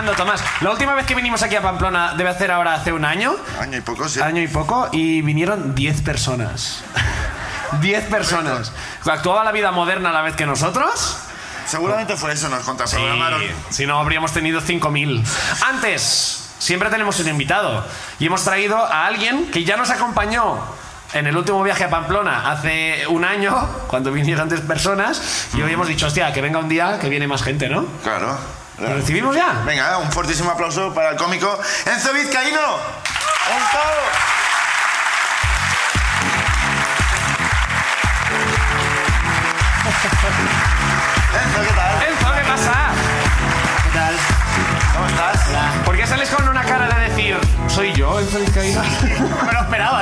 Flipando, Tomás. La última vez que vinimos aquí a Pamplona debe hacer ahora hace un año, Año y poco, sí. año y poco, y vinieron 10 personas. 10 personas. ¿Actuaba la vida moderna a la vez que nosotros? Seguramente fue eso, nos contraprogramaron. Sí, si no, habríamos tenido 5.000. Antes, siempre tenemos un invitado. Y hemos traído a alguien que ya nos acompañó en el último viaje a Pamplona hace un año, cuando vinieron tres personas. Y hoy hemos dicho, hostia, que venga un día que viene más gente, ¿no? Claro. ¿Lo recibimos ya? Venga, un fortísimo aplauso para el cómico Enzo Vizcaíno. ¡Enzo! Enzo, ¿qué tal? Enzo, ¿qué pasa? ¿Qué tal? ¿Cómo estás? ¿Por qué sales con una cara de decir, soy yo, Enzo Vizcaíno? No me lo esperaba,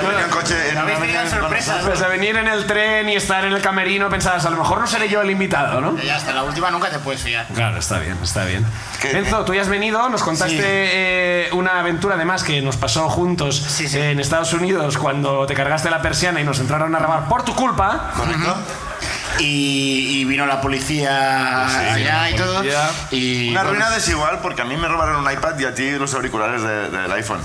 Se ha venido en coche. En habéis tenido sorpresas. Pues a venir en el tren y estar en el camerino pensabas, a lo mejor no seré yo el invitado, ¿no? Ya hasta la última nunca te puedes fiar. Claro, está bien, está bien. Qué Enzo, tú ya has venido, nos contaste Sí. eh, una aventura además que nos pasó juntos Sí, sí. en Estados Unidos cuando te cargaste la persiana y nos entraron a robar por tu culpa. ¿Correcto? Y, y vino la policía allá y todo. policía. Y Una bueno, ruina desigual porque a mí me robaron un iPad y a ti los auriculares de- del iPhone.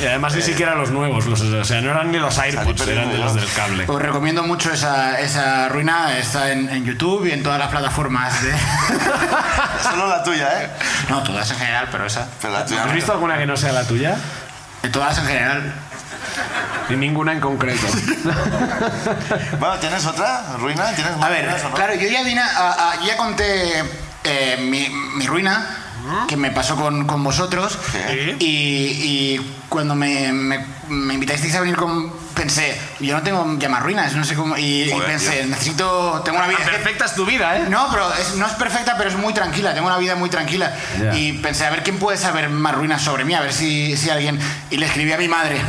Y además ni siquiera los nuevos, los- o sea, no eran ni los AirPods, eran perdiendo los del cable. Os recomiendo mucho esa, esa ruina. Está en, en YouTube y en todas las plataformas. De... Solo la tuya, ¿eh? no, todas en general, pero esa. Pero la tuya ¿Has visto alguna que no sea la tuya? De todas en general. Y ninguna en concreto. Bueno, ¿tienes otra ruina? ¿Tienes más A ver, ruinas o no? claro, yo ya, vine a- a- ya conté eh, mi, mi ruina que me pasó con, con vosotros Sí. y, y cuando me, me, me invitasteis a venir con pensé yo no tengo ya más ruinas no sé cómo y, y Joder, pensé tío. necesito tengo una vida Perfecta es tu vida, ¿eh? no pero es- no es perfecta pero es muy tranquila tengo una vida muy tranquila Ya. y pensé a ver quién puede saber más ruinas sobre mí a ver si, si alguien y le escribí a mi madre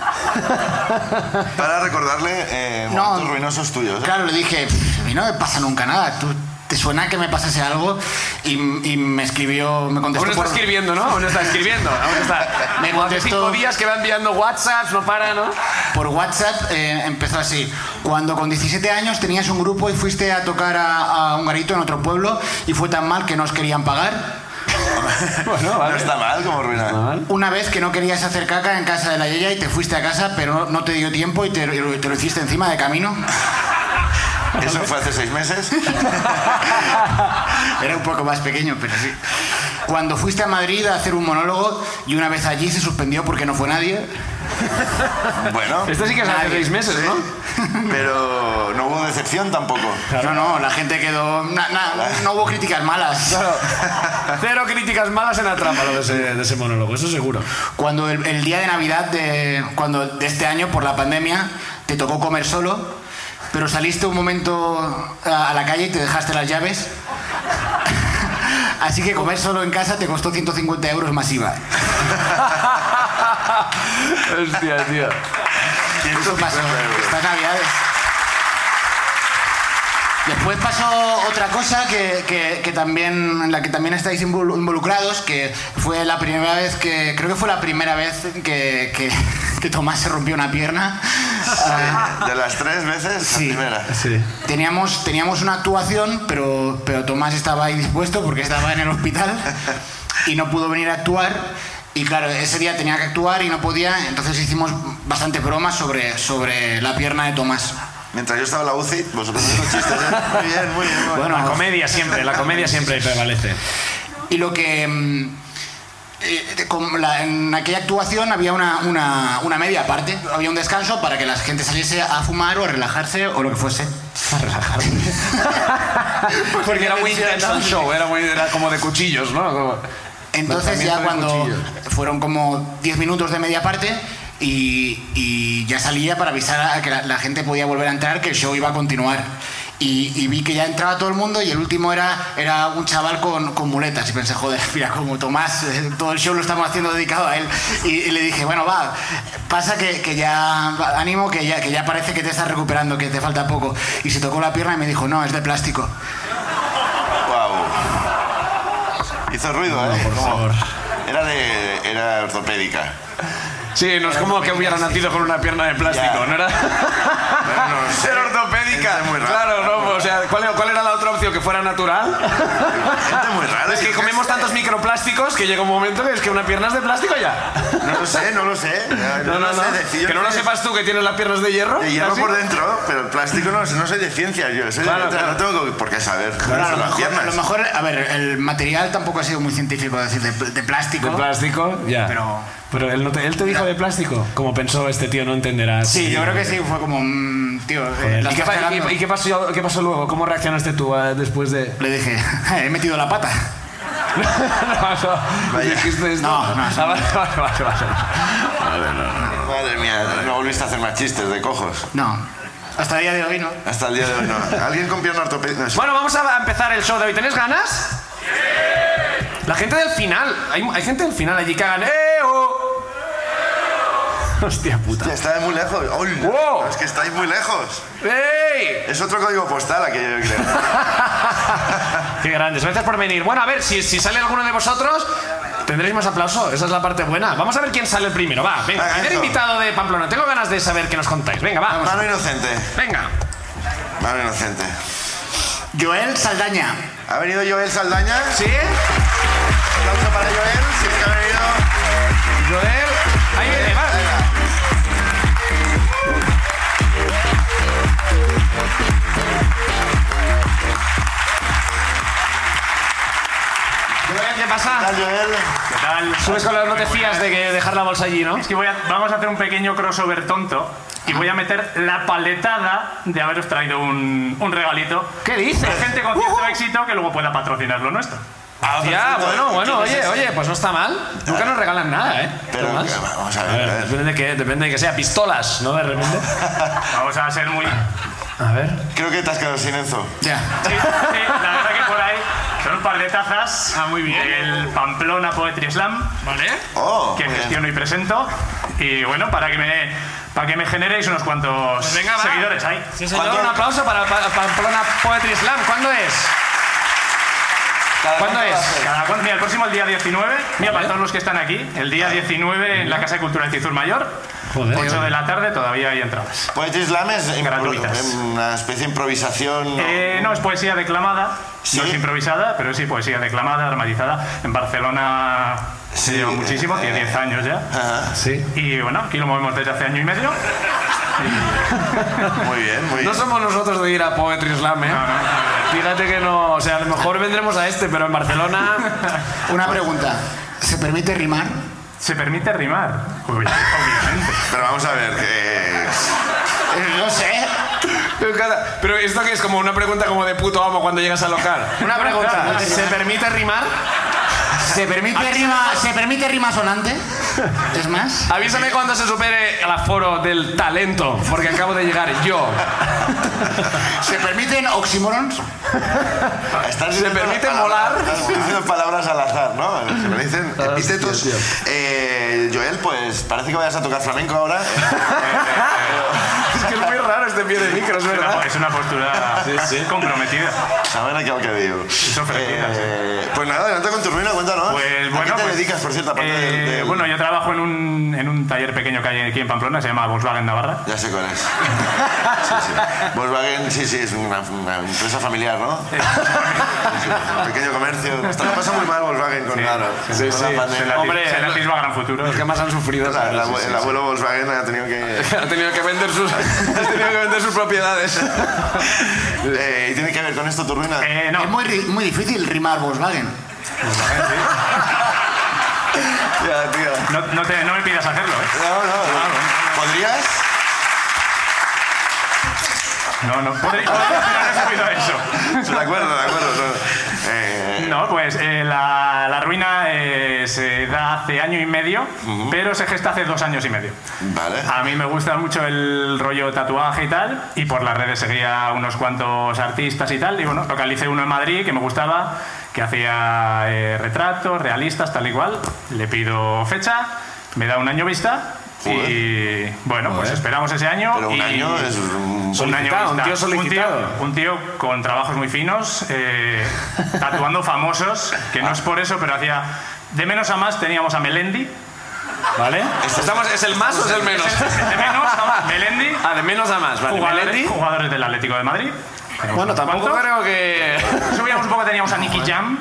Para recordarle eh, No. momentos ruinosos tuyos. ¿eh? Claro, le dije, "Pff, a mí no me pasa nunca nada. ¿Tú, ¿Te suena que me pasase algo? Y, y me escribió, me contestó Aún está por... escribiendo, ¿no? Aún está escribiendo. Aún está. Me Como hace contestó- cinco días que va enviando WhatsApps, no para, ¿no? Por WhatsApp eh, empezó así. Cuando con 17 años tenías un grupo y fuiste a tocar a, a un garito en otro pueblo y fue tan mal que no os querían pagar. Bueno, No vale. está mal como ruina. Una vez que no querías hacer caca en casa de la Yaya y te fuiste a casa, pero no, no te dio tiempo y te, te lo hiciste encima de camino. Eso fue hace seis meses. Era un poco más pequeño, pero sí. Cuando fuiste a Madrid a hacer un monólogo y una vez allí se suspendió porque no fue nadie. Bueno, Este sí que es hace seis meses, sí, ¿no? pero no hubo decepción tampoco. No, no, la gente quedó. na- na- no hubo críticas malas. Claro. Cero críticas malas en Atrápalo de ese, de ese monólogo, eso seguro. Cuando el, el día de Navidad de, cuando, de este año, por la pandemia, te tocó comer solo, pero saliste un momento a, a la calle y te dejaste las llaves. Así que comer solo en casa te costó 150 euros masiva. Hostia, tío. Eso pasó estas navidades. Después pasó otra cosa que, que- que también, en la que también estáis invol- involucrados, que fue la primera vez que, creo que fue la primera vez que, que- que Tomás se rompió una pierna. Ah, De las tres veces, Sí. la primera. Sí. teníamos, teníamos una actuación, pero, pero Tomás estaba ahí dispuesto porque estaba en el hospital y no pudo venir a actuar. Y claro, ese día tenía que actuar y no podía, entonces hicimos bastante bromas sobre, sobre la pierna de Tomás. Mientras yo estaba en la UCI, vosotros haciendo chistes. ¿eh? Muy bien, muy bien. muy bien. Bueno, La comedia siempre, la comedia siempre prevalece. Y lo que... mm, eh, con la- en aquella actuación había una, una, una media parte, había un descanso para que la gente saliese a fumar o a relajarse o lo que fuese. A relajarse. Porque era muy intenso el show, era, muy, era como de cuchillos, ¿no? Como- Entonces ya cuando fueron como 10 minutos de media parte y, y ya salía para avisar a que la, la gente podía volver a entrar, que el show iba a continuar. Y, y vi que ya entraba todo el mundo y el último era, era un chaval con, con muletas. Y pensé, joder, mira, como Tomás, eh, todo el show lo estamos haciendo dedicado a él. Y, y le dije, bueno, va, pasa que, que ya, ánimo, que ya, que ya parece que te estás recuperando, que te falta poco. Y se tocó la pierna y me dijo, no, es de plástico. Hizo ruido, ¿eh? por favor. Era de. Era ortopédica. Sí, no es como que hubiera nacido con una pierna de plástico, Ya. ¿no era? Pero no. Era ortopédica. Muy. Claro, ¿Que fuera natural? Gente muy rara. Es que comemos tantos microplásticos que llega un momento que es que una pierna es de plástico ya. No lo sé, no lo sé. No, no, no. sé, decir- Que no lo sepas tú que tienes las piernas de hierro. De hierro ¿Así? por dentro, pero el plástico no, no soy de ciencias, yo soy Claro, de claro. no tengo por qué saber. Claro, a, lo las mejor, a piernas. lo mejor, a ver, el material tampoco ha sido muy científico, es decir, de, de plástico. De plástico, ya. Pero- Pero él, no te, él te dijo de plástico. Como pensó este tío, no entenderás. Sí, yo creo que sí, fue como, mm, tío, eh, ¿Y, qué, y- y qué pasó, qué pasó luego? ¿Cómo reaccionaste tú después de.? Le dije, he metido la pata. Vaya. Dijiste esto. No, no, Ah, vale, vale, vale, vale. Madre mía, no volviste a hacer más chistes de cojos. No, hasta el día de hoy no. Hasta el día de hoy no. ¿Alguien con pierna ortopédica? No, Bueno, vamos a empezar el show de hoy. ¿Tenéis ganas? La gente del final. Hay, hay gente del final allí que hagan. ¡Eh! oh". Hostia puta. Hostia, está muy lejos. ¡Hola! Wow. Es que estáis muy lejos. ¡Ey! Es otro código postal aquello, yo creo. Qué grandes. Gracias por venir. Bueno, a ver, si, si sale alguno de vosotros, tendréis más aplauso. Esa es la parte buena. Vamos a ver quién sale el primero. Va, venga. Venga, Primer invitado de Pamplona. Tengo ganas de saber qué nos contáis. Venga, va. Mano inocente. Venga. Mano inocente. Joel Saldaña. ¿Ha venido Joel Saldaña? ¿Sí? Aplauso para Joel. Si es que ha venido. Joel. Ahí viene, pasa? ¿Qué tal, Joel? ¿Qué tal? Subes con las no te fías de que dejar la bolsa allí, ¿no? Es que voy a- vamos a hacer un pequeño crossover tonto y voy a meter la paletada de haberos traído un, un regalito. ¿Qué dices? De gente con cierto éxito que luego pueda patrocinar lo nuestro. Ah, Ya, bueno, bueno, ¿Quién es oye, oye, pues no está mal. Nunca nos regalan nada, ¿eh? Pero, vamos a A ver, a ver, ver. depende de que, depende de que sea pistolas, ¿no? De repente. Vamos a ser muy... A ver. Creo que te has quedado sin Enzo. Ya. Sí, sí, la son un par de tazas Ah, muy bien. del Pamplona Poetry Slam Vale. Oh, que muy bien. gestiono y presento. Y bueno, para que me, para que me generéis unos cuantos Pues venga, seguidores ahí. Sí, señor, ¿Cuánto- un aplauso para Pa- Pamplona Poetry Slam. ¿Cuándo es? ¿Cada ¿Cuándo es? Cada mira, el próximo el día 19, mira, para todos los que están aquí, el día 19 en la Casa de Cultura de Cizur Mayor, Joder. 8 de la tarde, todavía hay entradas. Poetry Slam es Gratuitas. una especie de improvisación. ¿no? Eh, no, es poesía declamada, ¿Sí? no es improvisada, pero sí poesía declamada, dramatizada. En Barcelona se Sí, lleva muchísimo, eh, tiene 10 años ya. Ajá. Sí. Y bueno, aquí lo movemos desde hace año y medio. Muy bien, muy No bien. somos nosotros de ir a Poetry Slam, ¿eh? No, no. Fíjate que no, o sea, a lo mejor vendremos a este, pero en Barcelona... Una pregunta. ¿Se permite rimar? ¿Se permite rimar? Obviamente. Pero vamos a ver, que. Eh, No sé. Pero esto que es como una pregunta como de puto amo cuando llegas al local. Una pregunta, ¿se permite rimar? ¿Se permite rima, ¿se permite rima sonante? ¿Es más? Avísame cuando se supere el aforo del talento, porque acabo de llegar yo. ¿Se permiten oxímorons? Estás ¿Se permite palabras- molar? Estás diciendo palabras al azar, ¿no? Se me dicen Hostia, epítetos. Eh, Joel, pues parece que vayas a tocar flamenco ahora. Es que es muy raro este pie de micro, es Es una, verdad. es una postura comprometida. Saben a qué que digo. Fresquitas, Eh, pues nada, adelante con tu ruina, cuéntanos. Pues ¿A bueno, qué te pues, dedicas, por cierto, aparte eh, del- del- Bueno, yo trabajo en un, en un taller pequeño que hay aquí en Pamplona, se llama Volkswagen Navarra. Ya sé cuál es. Sí, sí. Volkswagen, sí, sí, es una, una empresa familiar, ¿no? Sí, sí, un pequeño comercio. Está lo pasa muy mal Volkswagen con, Sí. claro, Sí, con sí. la Se Hombre, se le lo- atisba gran futuro. Los que más han sufrido. La- el, Sí, sí, abuelo Volkswagen ha tenido que... sí. Ha tenido que vender sus, ha tenido que vender sus propiedades. Eh, ¿Y tiene que ver con esto tu ruina? Eh, no, Es muy, ri- muy difícil rimar Volkswagen. Ya, tío. no, no te- no me pidas hacerlo, ¿eh? No, no. ¿Podrías? No, no. Podría, podría haber subido eso. De acuerdo, de acuerdo. Pues eh, la, la ruina eh, se da hace año y medio, pero se gesta hace dos años y medio. vale. A mí me gusta mucho el rollo tatuaje y tal, y por las redes seguía unos cuantos artistas y tal, y bueno, localicé uno en Madrid que me gustaba, que hacía eh, retratos realistas, tal y cual. Le pido fecha, me da un año vista. Y bueno, pues Joder. esperamos ese año. Pero un y- año es un... un año un tío solicitado. Un tío, un tío con trabajos muy finos, eh, tatuando famosos, que no es por eso, pero hacía. De menos a más teníamos a Melendi. ¿Vale? Estamos, ¿Es el más o es el menos? De menos, a Melendi, Ah, de menos a más, vale. jugadores, Melendi. jugadores del Atlético de Madrid. Bueno, tampoco creo que... Subíamos un poco, teníamos a Nicky Jam,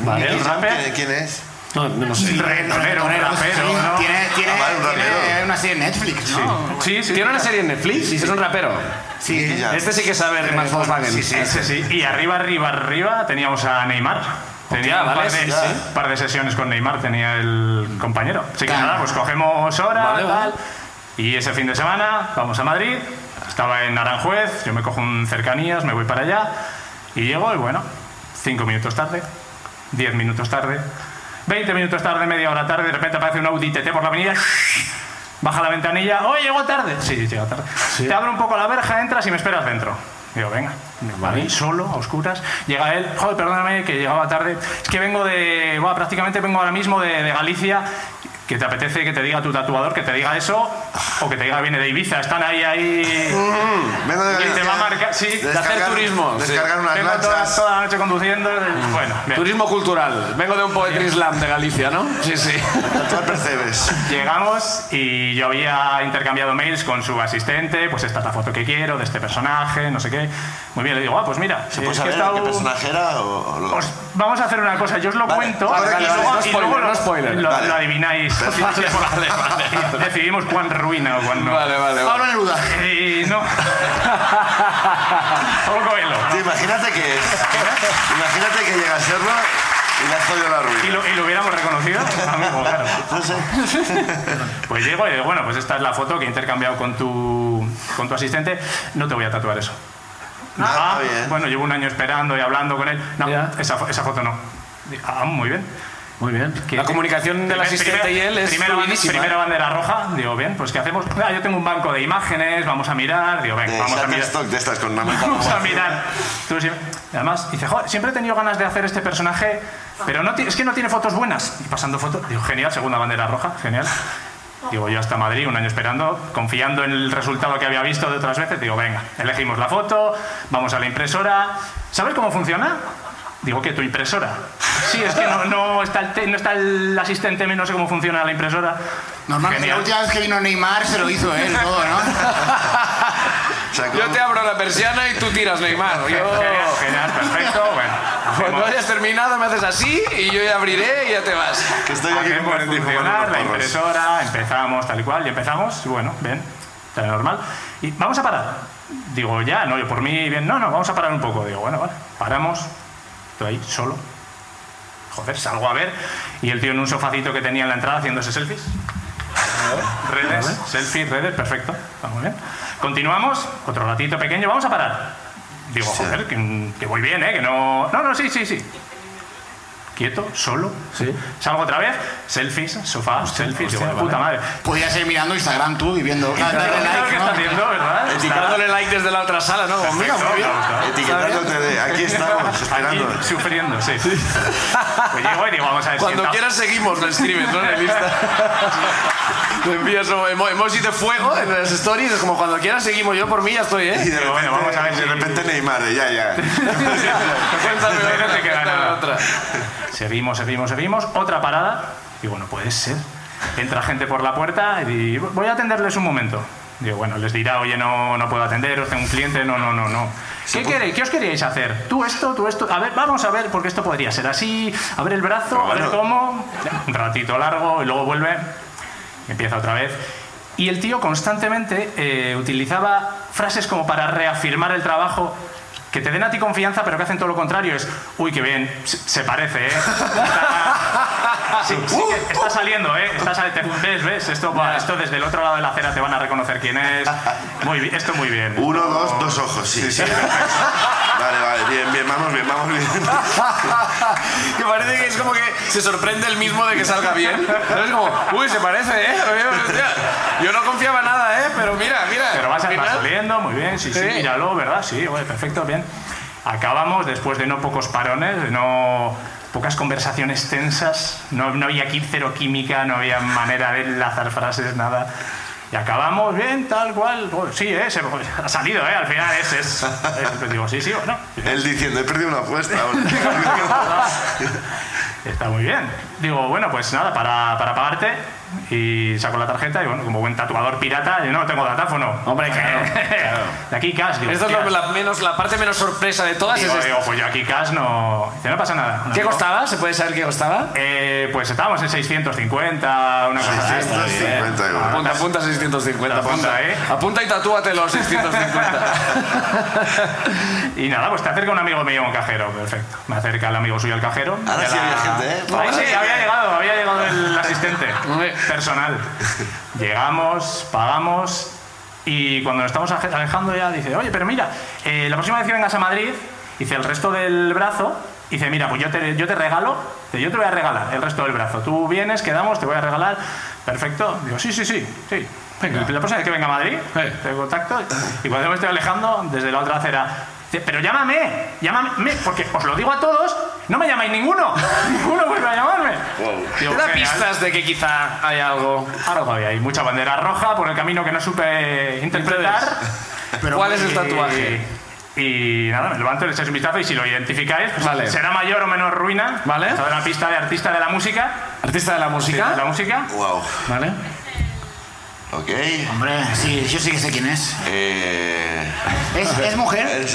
Vale. el ¿Quién, rapper. quién es? No, no sé. Reggaetonero, rapero, Sí, ¿no? Tiene, tiene, un tiene una serie en Netflix, ¿no? Sí, sí. Tiene una serie en Netflix y es un rapero. Sí, Ya. Este sí que sabe de más Volkswagen. Sí, sí. Ese sí. Y arriba, arriba, arriba teníamos a Neymar. Tenía un vale, par de, sí, sí. par de sesiones con Neymar, tenía el compañero. Así que Claro. nada, pues cogemos hora, Vale, tal. vale. Y ese fin de semana vamos a Madrid. Estaba en Aranjuez, yo me cojo un cercanías, me voy para allá. Y llego y bueno, cinco minutos tarde, diez minutos tarde, 20 minutos tarde, media hora tarde, de repente aparece un Audi TT por la avenida. Baja la ventanilla, ¡oh, llegó tarde! Sí, llega tarde. Te abro un poco la verja, entras y me esperas dentro. Digo, venga, vale. solo, a oscuras. Llega él, joder, perdóname que llegaba tarde. Es que vengo de, bueno, prácticamente vengo ahora mismo de, de Galicia. Que te apetece que te diga tu tatuador, que te diga eso, o que te diga viene de Ibiza. Están ahí, ahí. Vengo de Y te Galicia. va a marcar, sí, de hacer Descargar- turismo, sí. Descargar unas Vengo toda, lanchas. toda la noche conduciendo. Bueno, bien. Turismo cultural. Vengo de un poetry slam de Galicia, ¿no? Sí, sí. Tatuar percebes. Llegamos y yo había intercambiado mails con su asistente, pues esta es la foto que quiero de este personaje, no sé qué. Muy bien, le digo, ah, pues mira, ¿Se eh, puede saber estado- qué personaje era o, Os- vamos a hacer una cosa, yo os lo Vale, cuento vale, y vale, luego, no y spoiler, luego lo, no spoiler. lo- Vale. lo adivináis. Vale, vale, vale. Decidimos cuán ruina o cuán no. Vale, vale, vale. Pablo Neruda. Y no. Pablo Coelho. Tío, imagínate que es. Imagínate que llega a serlo y le has jodido la ¿Y ruina. lo, y lo hubiéramos reconocido? Amigo, claro. No sé. Pues llego y digo, bueno, pues esta es la foto que he intercambiado con tu, con tu asistente. No te voy a tatuar eso. Ah, Ah, bien. bueno, llevo un año esperando y hablando con él. No, esa, esa foto no. Ah, muy bien. Muy bien. Que- La comunicación del Primer- asistente primera- y él es primera, bande- fluidísima. primera bandera roja. Digo, bien, pues ¿qué hacemos? Ah, yo tengo un banco de imágenes, vamos a mirar. Digo, venga, vamos a mirar. Shutterstock de estas con una Vamos a mirar. Además, dice, joder, siempre he tenido ganas de hacer este personaje, pero no es que no tiene fotos buenas. Y pasando fotos, digo, genial, segunda bandera roja, genial. Digo, yo hasta Madrid, un año esperando, confiando en el resultado que había visto de otras veces. Digo, venga, elegimos la foto, vamos a la impresora. ¿Sabes cómo funciona? Digo, ¿qué? ¿Tu impresora? Sí, es que no, no está, el te- no está el asistente, no sé cómo funciona la impresora. Normalmente la Genial. última vez que vino Neymar se lo hizo él todo, ¿no? Yo te abro la persiana y tú tiras, Neymar. Yo... Genial, genial, perfecto. Bueno, Cuando hayas terminado me haces así y yo ya abriré y ya te vas. que estoy aquí con funcionar la impresora, empezamos tal y cual, y empezamos, y bueno, bien, está normal. Y vamos a parar. Digo, ya, no, yo por mí, bien, no, no, vamos a parar un poco. Digo, bueno, vale, paramos, estoy ahí solo. Joder, salgo a ver, y el tío en un sofacito que tenía en la entrada haciéndose selfies. Redes, selfies, redes, perfecto, muy bien. Continuamos, otro ratito pequeño, vamos a parar. Digo, joder, que, que voy bien, ¿eh? Que no... No, no, sí, sí, sí quieto, solo. Sí. Salgo otra vez, selfies, sofá, selfies, digo, hostia, puta vale. madre. Podías ir mirando Instagram tú y viendo. Claro, darle ¿qué like, está ¿no? haciendo, verdad? Dándole like desde la otra sala, ¿no? Mira, muy bien. Etiquetándote de aquí estamos, Aquí, esperando. sufriendo, sí. Pues llego y digo, vamos a ver Cuando sienta- quieras seguimos, lo escribes, ¿no? En el Insta. Le envías un emo- emoji de fuego en las stories. Es como cuando quieras seguimos. Yo por mí ya estoy, Y ¿eh? de Digo, repente, bueno, vamos a ver de si- repente Neymar, de ya, ya. Cuéntame, No te queda nada. otra. Seguimos, seguimos, seguimos. Otra parada. Digo, no puede ser. Entra gente por la puerta y voy a atenderles un momento. Digo, bueno, les dirá, oye, no, no puedo atenderos, tengo un cliente, no, no, no, no. ¿Qué queréis? ¿Qué os queríais hacer? Tú esto, tú esto. A ver, vamos a ver, porque esto podría ser así. A ver el brazo, Pero a ver bueno. cómo. Un ratito largo y luego vuelve. Empieza otra vez. Y el tío constantemente eh, utilizaba frases como para reafirmar el trabajo que te den a ti confianza, pero que hacen todo lo contrario. Es, uy, qué bien, se, se parece, ¿eh? Está, sí, sí que está saliendo, ¿eh? Está sali- te- ¿Ves, ves? Esto, va- esto desde el otro lado de la acera te van a reconocer quién es. Muy bien, esto muy bien. Uno, dos, dos ojos, sí, sí. Vale, vale, bien, bien, vamos bien, vamos bien. Que parece que es como que se sorprende el mismo de que salga bien. ¿No? Es como, uy, se parece, ¿eh? Yo no confiaba nada, ¿eh? Pero mira, mira. Pero vas, a- vas saliendo, muy bien, sí, sí, Sí. míralo, ¿verdad? Sí, bueno, perfecto, bien. Acabamos después de no pocos parones, de no pocas conversaciones tensas, no, no había aquí cero química, no había manera de enlazar frases, nada. Y acabamos bien, tal cual. Bueno, sí, ¿eh? Se- ha salido, ¿eh? Al final es... es, es- digo, sí, sí, bueno. Él diciendo, he perdido una apuesta. Está muy bien. Digo, bueno, pues nada, para, para pagarte, y saco la tarjeta y bueno, como buen tatuador pirata, yo no tengo datáfono. Hombre, claro, claro. De aquí cash, digo, Esto es la, menos, la parte menos sorpresa de todas. Digo, es digo, esta. pues yo aquí cash no... Dice, no pasa nada. ¿Qué Digo, costaba? ¿Se puede saber qué costaba? Eh, pues estábamos en 650, una cosa así. 650 euros. Apunta, apunta 650. Apunta, Apunta, ¿eh? Apunta y tatúate los 650. Y nada, pues te acerca un amigo mío, un cajero, perfecto. Me acerca el amigo suyo al cajero. Ahora sí había gente, ¿eh? Ahí sí, había llegado, había llegado el asistente. Personal. Llegamos, pagamos y cuando nos estamos alejando ya dice, oye, pero mira, eh, la próxima vez que vengas a Madrid, dice el resto del brazo, dice, mira, pues yo te, yo te regalo, dice, yo te voy a regalar el resto del brazo. Tú vienes, quedamos, te voy a regalar. Perfecto. Digo, sí, sí, sí, sí. Venga. La próxima vez que venga a Madrid, Eh. te contacto. Y cuando me estoy alejando, desde la otra acera, dice, pero llámame, llámame, porque os lo digo a todos, no me llamáis ninguno. ninguno vuelve a llamarme. Digo, Te da "Genial". pistas de que quizá hay algo. Algo había ahí, mucha bandera roja por el camino que no supe interpretar. Pero ¿Cuál es el tatuaje? Y nada, me levanto, le echáis un vistazo y si lo identificáis, pues Vale. será mayor o menor ruina. Vale. De una pista de artista de la música. Artista de la De la música. música. Wow. Vale. Ok. Hombre, sí, yo sí que sé quién es. Eh, ¿Es, es mujer?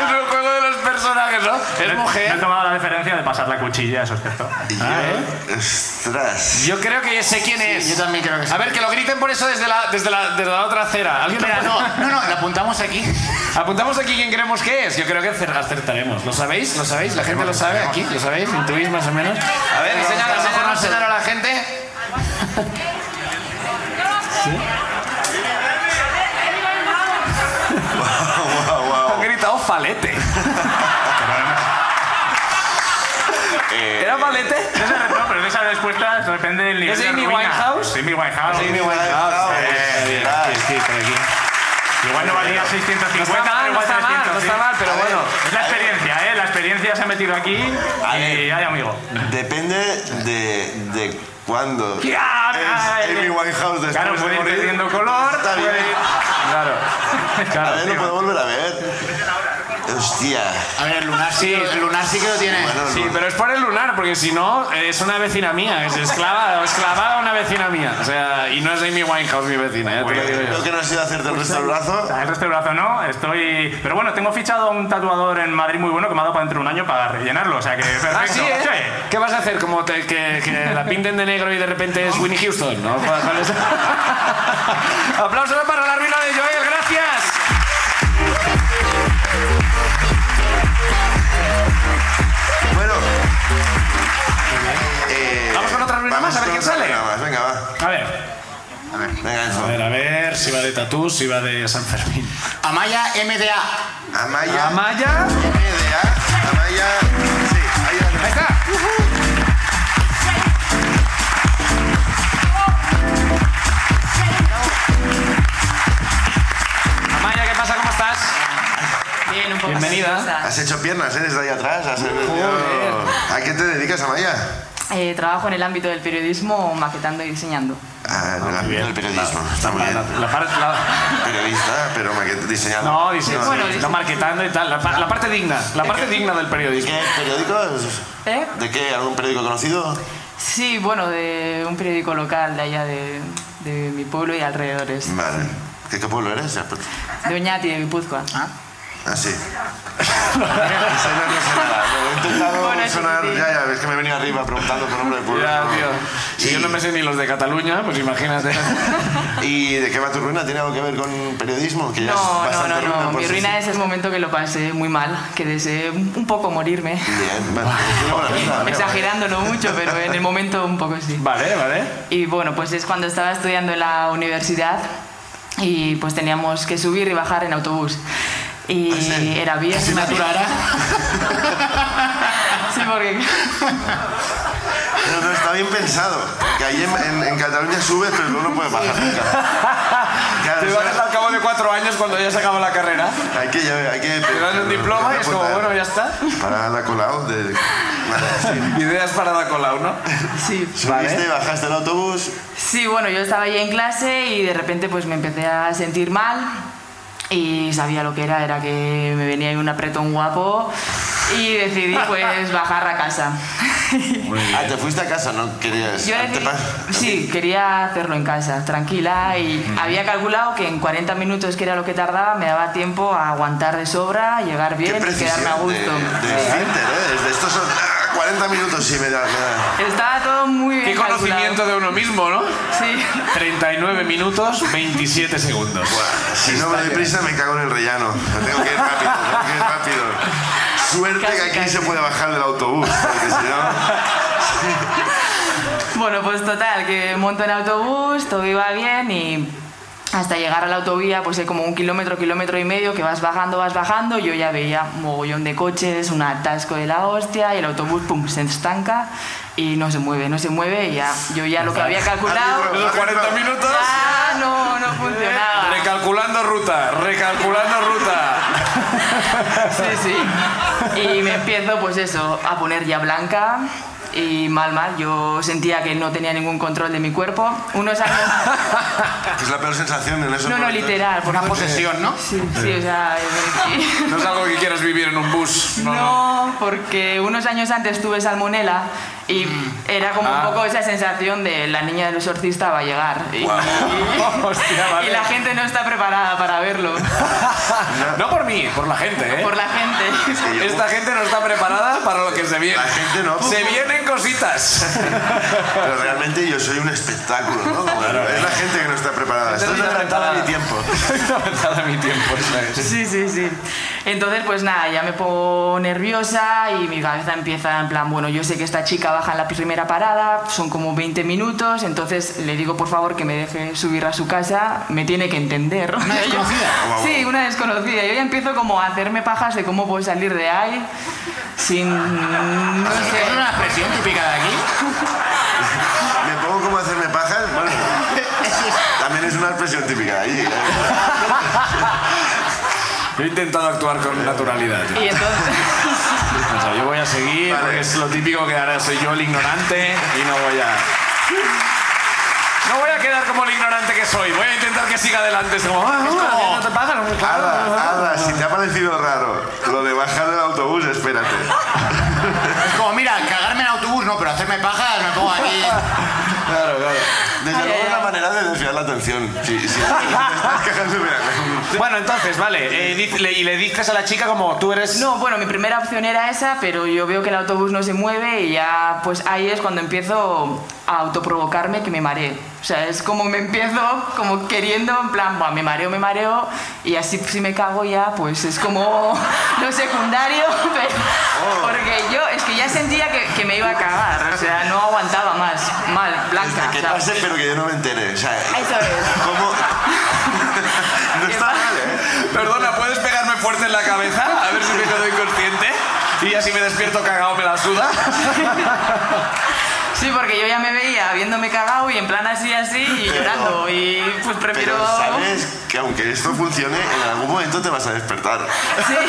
Es el juego de los personajes, ¿no? Es Me he mujer. tomado la deferencia de pasar la cuchilla, eso es cierto. y yo- Ostras. Yo creo que sé quién es. Yo también creo que sí. A ver, que lo griten por eso desde la, desde la, desde la otra acera. ¿Alguien lo no, no, no, la apuntamos aquí. Apuntamos aquí quién creemos que es. Yo creo que acer- acertaremos. ¿Lo sabéis? ¿Lo sabéis? ¿La gente lo sabe aquí? ¿Lo sabéis? ¿Intuís más o menos? A ver, enseñar, a a la gente. Wow, wow. Han gritado falete. Eh, ¿Era falete? De esa, no, pero de esa respuesta depende del nivel ¿Es Amy. Winehouse? Es Amy Winehouse. Amy Winehouse. Eh, Eh, sí, por aquí. Igual no valía No 650, está mal, pero no igual está mal, 300, no sí. está mal, pero bueno. Es la experiencia, ¿eh? La experiencia se ha metido aquí y hay amigo. Depende de, de cuándo. Ya, es Amy Winehouse después Claro, de puede ir morir. perdiendo color, Está bien. puede ir- Claro. A Claro, ver, lo tío. puedo volver a ver. Hostia. A ver, el lunar sí, el lunar sí que lo tiene. Bueno, Sí, pero es por el lunar, porque si no, es una vecina mía, es esclava, esclavada a una vecina mía. O sea, y no es Amy Winehouse mi vecina, ya te lo digo yo. Creo que no ha sido hacerte el resto del brazo. O sea, el resto del brazo no, estoy... Pero bueno, tengo fichado a un tatuador en Madrid muy bueno que me ha dado para dentro de un año para rellenarlo, o sea que perfecto. Ah, sí, ¿eh? Sí. ¿Qué vas a hacer? ¿Como te- que, que la pinten de negro y de repente es Winnie Houston? ¿no? ¿Cuál- cuál es? Aplausos para la Venga, Enzo. A ver, a ver, si va de tatús, si va de San Fermín. Amaya MDA. Amaya. Amaya. MDA. Amaya. Sí, ahí Ahí está. Amaya, ¿qué pasa? ¿Cómo estás? Bien, un poco Bienvenida. Has hecho piernas, ¿eh? Desde ahí atrás. Has ¿A qué te dedicas, Amaya? Eh, trabajo en el ámbito del periodismo, maquetando y diseñando. Ah, en el ámbito del periodismo. Está muy La, bien. la la- Periodista, pero diseñador. no, dice, Bueno, sí, dice- no marketando y tal. La, pa- la parte digna, la parte digna del periodismo. ¿Qué periódico? ¿Eh? ¿De qué? ¿Algún periódico conocido? Sí, bueno, de un periódico local de allá de, de mi pueblo y alrededores. Vale. ¿Qué, qué pueblo eres? De Oñati, de Guipúzcoa. Ah, sí. Ese no, no sé nada. He intentado Bueno, eso sonar... sí. Ya, ya, es que me he venido arriba preguntando por nombre de pueblo. Ya, no. tío. Si Y- yo no me sé ni los de Cataluña, pues imagínate. ¿Y de qué va tu ruina? ¿Tiene algo que ver con periodismo? Que ya es No, no, bastante no, ruina no. por Mi sí ruina es el momento que lo pasé muy mal, que deseé un poco morirme. Bien, vale. Buena pinta. Exagerándolo mucho, pero en el momento un poco sí. Vale, vale. Y bueno, pues es cuando estaba estudiando en la universidad y pues teníamos que subir y bajar en autobús. Y era bien. asignatura era? Sí, porque Pero no, está bien pensado. Que ahí en, en- en Cataluña subes, pero luego no puedes bajar nunca. Claro, Te bajas al cabo de cuatro años cuando ya se acaba la carrera. hay que... Hay que Te dan un diploma y es como, bueno, ya está. Para la colado de... Vale, sí. Ideas para la cola, ¿no? sí. Subiste, bajaste el autobús... Sí, bueno, yo estaba ahí en clase y de repente pues me empecé a sentir mal y sabía lo que era, era que me venía ahí un apretón guapo y decidí pues bajar a casa. Ah, te fuiste a casa, ¿no? Querías... Yo Ah, sí, quería hacerlo en casa, tranquila, y había calculado que en 40 minutos, que era lo que tardaba, me daba tiempo a aguantar de sobra, llegar bien y quedarme a precisión de, gusto. de esfínter, ¿eh? Desde estos son ah, 40 minutos, sí, me da... Me da. Estaba todo muy bien Qué conocimiento de uno mismo, ¿no? calculado. Sí. 39 minutos, 27 segundos. Si no me doy prisa, me cago en el rellano. Tengo que ir rápido, tengo que ir rápido. Suerte Casi, que aquí casi. se puede bajar del autobús, porque si no... Bueno, pues total, que monto en autobús, todo iba bien y hasta llegar a la autovía, pues hay como un kilómetro, kilómetro y medio que vas bajando, vas bajando. Yo ya veía un mogollón de coches, un atasco de la hostia y el autobús, pum, se estanca y no se mueve, no se mueve y ya, yo ya lo que había calculado, Los 40 minutos. ya no, no funcionaba. Recalculando ruta, recalculando ruta. Sí, sí. Y me empiezo, pues eso, a poner ya blanca y mal, mal. Yo sentía que no tenía ningún control de mi cuerpo. Unos años... Es la peor sensación en esos No, no, literal. Una posesión, ¿no? Sí, sí, o sea... No es algo que quieras vivir en un bus. No, no. No, porque unos años antes tuve salmonela y era como Ah. un poco esa sensación de la niña del exorcista va a llegar. Y, Hostia, vale. y la gente no está preparada para verlo. No por mí, por la gente, ¿eh? Por la gente. Esta gente no está preparada para lo que se viene. La gente no. Se vienen cositas. Pero realmente yo soy un espectáculo, ¿no? Como Es la gente que no está preparada. Esto es no la está ventana de mi tiempo. Una avanzada mi tiempo, esa es. Sí, sí, sí. Entonces, pues nada, ya me pongo nerviosa y mi cabeza empieza en plan, bueno, yo sé que esta chica baja en la primera parada, son como 20 minutos, entonces le digo por favor que me deje subir a su casa, me tiene que entender. ¿Una desconocida? Sí, una desconocida. Yo ya empiezo como a hacerme pajas de cómo puedo salir de ahí sin... No ¿Es sé. una expresión típica de aquí? Me pongo como a hacerme pajas. Bueno, también es una expresión típica de allí. Yo he intentado actuar con naturalidad. Y entonces... O sea, yo voy a seguir Vale. porque es lo típico que ahora soy yo el ignorante y no voy a. No voy a quedar como el ignorante que soy. Voy a intentar que siga adelante. Es como, ah, no, no te pagan. no me pagan. Ada, Ada, si te ha parecido raro lo de bajar del autobús, espérate. Es como, mira, cagarme en autobús, no, pero hacerme pajas, me pongo aquí. Claro, claro. Desde luego es la ay. manera de desviar la atención. Cagando, mira. Bueno, entonces, vale. eh, le- y le dices a la chica como tú eres. No, bueno, mi primera opción era esa, pero yo veo que el autobús no se mueve y ya, pues ahí es cuando empiezo a autoprovocarme que me mareé. O sea, es como me empiezo como queriendo, en plan, "Buah, me mareo, me mareo, y así si me cago ya, pues es como lo secundario, pero, porque yo es que ya sentía que, que me iba a cagar, o sea, no aguantaba más, mal, blanca. Que pase, pero que yo no me entere. O sea, Eso es. ¿cómo? No ¿Qué está mal, ¿eh? Perdona, ¿puedes pegarme fuerte en la cabeza? A ver si me quedo inconsciente. Y así me despierto cagado, me la suda. Sí, porque yo ya me veía habiéndome cagado y en plan así, así, y Pero- llorando, y pues prefiero... Pero sabes que aunque esto funcione, en algún momento te vas a despertar. Sí.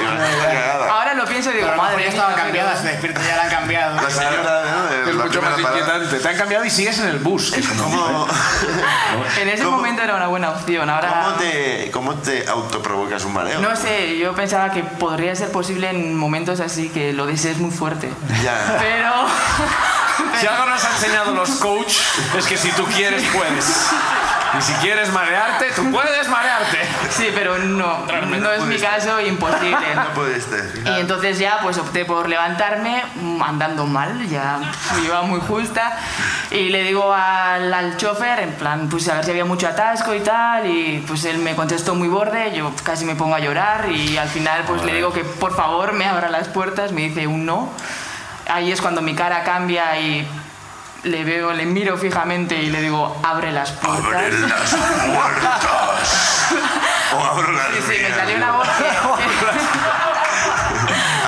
Y vas a estar cagada. Ahora lo pienso y digo, Pero madre ya estaba cambiada, se despierta ya la han cambiado. La señora ¿no? Es la mucho más parada. inquietante. Te han cambiado y sigues en el bus. ¿Cómo, En ese ¿Cómo? momento era una buena opción. Ahora cómo te, ¿Cómo te autoprovocas un mareo? no sé, yo pensaba que podría ser posible en momentos así que lo desees muy fuerte. Ya. Pero Si algo nos han enseñado los coach es que si tú quieres, puedes. Y si quieres marearte, tú puedes marearte. sí, pero no, no es mi caso, imposible. No pudiste. Y entonces ya pues opté por levantarme andando mal, ya iba muy justa y le digo al, al chofer en plan pues a ver si había mucho atasco y tal y pues él me contestó muy borde, yo casi me pongo a llorar y al final pues le digo que por favor me abra las puertas, me dice un no. Ahí es cuando mi cara cambia y le veo, le miro fijamente y le digo abre las puertas. Abre las puertas. O abro las Sí, sí, me salió una voz que-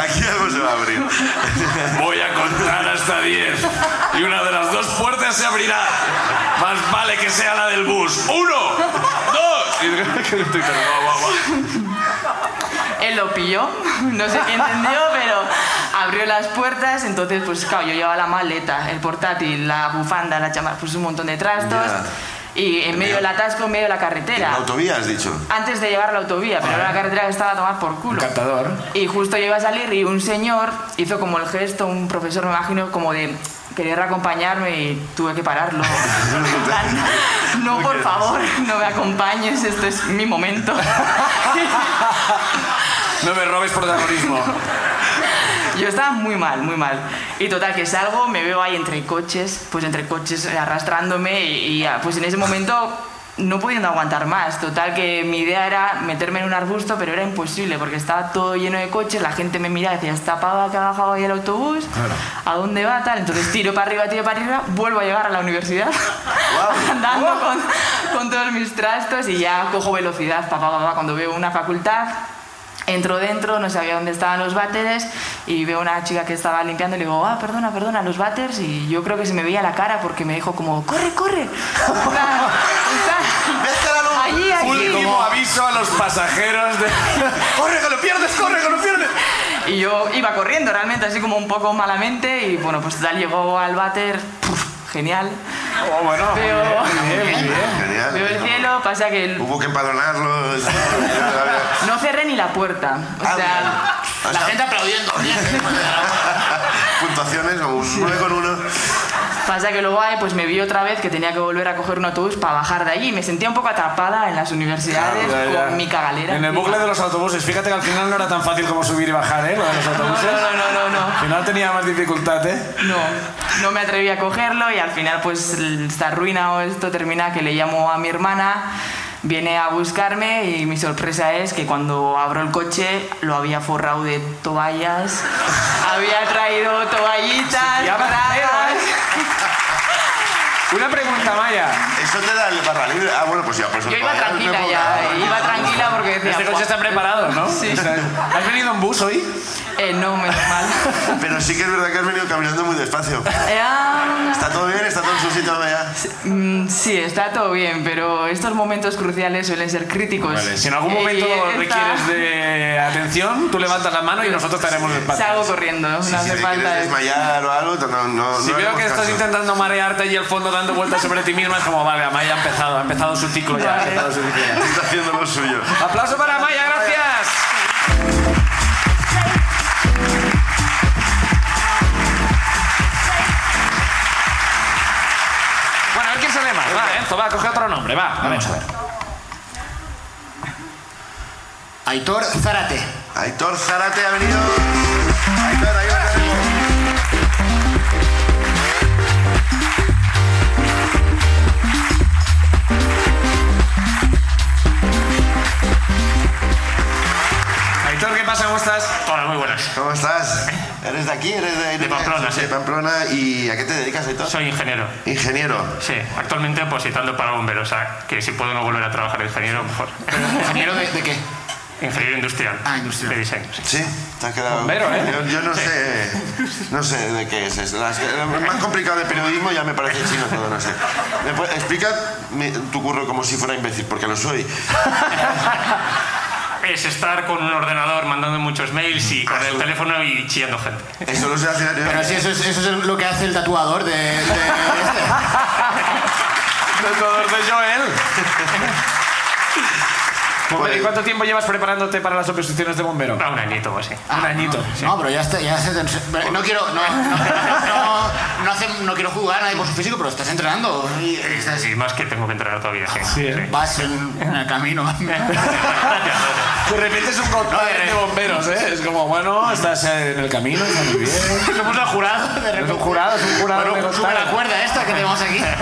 Aquí algo se va a abrir. Voy a contar hasta 10. Y una de las dos puertas se abrirá. Más vale que sea la del bus. ¡Uno! ¡Dos! Y estoy pero, guau, guau, guau. Él lo pilló, no sé qué entendió, pero abrió las puertas, entonces pues claro, yo llevaba la maleta, el portátil, la bufanda, la chamarra, pues un montón de trastos. Ya. Y en medio del atasco, en medio de la En la carretera. autovía has dicho. Antes de llegar a la autovía, pero era la carretera que estaba a tomar por culo. Encantador. Y justo yo iba a salir y un señor hizo como el gesto, un profesor me imagino, como de querer acompañarme y tuve que pararlo. No, por favor, no me acompañes, esto es mi momento. No me robes protagonismo. Yo estaba muy mal, muy mal. Y total, que salgo, me veo ahí entre coches, pues entre coches arrastrándome y, y pues en ese momento no pudiendo aguantar más. Total, que mi idea era meterme en un arbusto, pero era imposible porque estaba todo lleno de coches, la gente me miraba y decía, ¿está pava que ha bajado ahí el autobús? ¿A dónde va? Tal. Entonces tiro para arriba, tiro para arriba, vuelvo a llegar a la universidad andando con, con todos mis trastos y ya cojo velocidad, pa, pa, pa, pa, cuando veo una facultad. Entro dentro, no sabía dónde estaban los váteres y veo una chica que estaba limpiando y le digo, ah, perdona, perdona, los váteres. Y yo creo que se me veía la cara porque me dijo como, corre, corre. En plan, está allí, allí. Último aviso a los pasajeros de... ¡Corre, que lo pierdes! ¡Corre, que lo pierdes! Y yo iba corriendo realmente, así como un poco malamente. Y bueno, pues tal, llegó al váter, puf, genial. Oh, bueno, Veo, bien, bien. Genial. veo el cielo, pasa que el- Hubo que empadronarlo. no cerré ni la puerta. O Ah, sea, La gente aplaudiendo. Puntuaciones, como un 9 con 1. Pasa que luego ahí pues me vi otra vez que tenía que volver a coger un autobús para bajar de allí. Me sentía un poco atrapada en las universidades Ya, ya. con mi cagalera. En el bucle de los autobuses. Fíjate que al final no era tan fácil como subir y bajar, ¿eh? Lo de los No, autobuses. no, no, no, no. Al final tenía más dificultad, ¿eh? No, no me atreví a cogerlo y al final pues esta ruina o esto termina que le llamo a mi hermana, viene a buscarme y mi sorpresa es que cuando abro el coche lo había forrado de toallas, había traído toallitas. Una pregunta, Maya. Eso te da el barra libre. Ah, bueno, pues ya, pues Yo iba tranquila ya, iba tranquila porque decía... Este coche "Buah". está preparado, ¿no? Sí. O sea, ¿Has venido en bus hoy? Eh, no, menos mal. Pero sí que es verdad que has venido caminando muy despacio. Eh, ¿Está todo bien? ¿Está todo en su sitio ya? mm, sí, está todo bien, pero estos momentos cruciales suelen ser críticos. Vale, si en algún Y momento esta- requieres de atención, tú levantas la mano y nosotros te haremos el patio. Salgo corriendo, no si hace te falta... quieres desmayar o algo, no, no, Si no veo haremos que estás caso. intentando marearte allí al fondo dando vueltas sobre ti misma, es como, vale, Amaya ha empezado, ha empezado su ciclo ya. ha Vale. empezado su ciclo ya. Está haciendo lo suyo. Aplauso para Amaya, gracias. Bueno, a ver quién sale más. Va, Enzo, va, coge otro nombre, va. Vamos a ver. Aitor Zárate. Aitor Zárate ha venido. Aitor, ahí pasa? ¿Cómo estás? Hola, muy buenas. ¿Cómo estás? ¿Eres de aquí? ¿Eres de, De Pamplona, sí. sí. De Pamplona. ¿Y a qué te dedicas, Aitor? Soy ingeniero. Ingeniero. Sí, actualmente opositando para bomberos. O sea, que si puedo no volver a trabajar de ingeniero, mejor. ¿Ingeniero de, de qué? Ingeniero industrial. Ah, industrial. De diseño. sí. Sí, te has quedado. Bombero, ¿eh? Yo, yo no sé. No sé de qué es. es las- lo más complicado del periodismo ya me parece chino todo, no sé. ¿Me puede- explica tu curro como si fuera imbécil, porque lo soy. Es estar con un ordenador mandando muchos mails y con el teléfono y chillando gente. Eso lo sé hacer. Pero si eso es, eso es lo que hace el tatuador de, de este. Tatuador de Joel. Bombero, ¿Y cuánto tiempo llevas preparándote para las oposiciones de bombero? Un añito o así. Un añito. No, pero ya está, ya se No quiero, no, no, no, no hace- no quiero jugar nadie por su físico, pero estás entrenando. Y estás- Y más que tengo que entrenar todavía. Sí. Sí, ¿eh? vas en, en el camino. De repente es un contador de bomberos, ¿eh? Es como, bueno, estás en el camino, está muy bien. Somos el jurado, de Es un repente. jurado, es un jurado Bueno, de sube la cuerda esta que tenemos aquí.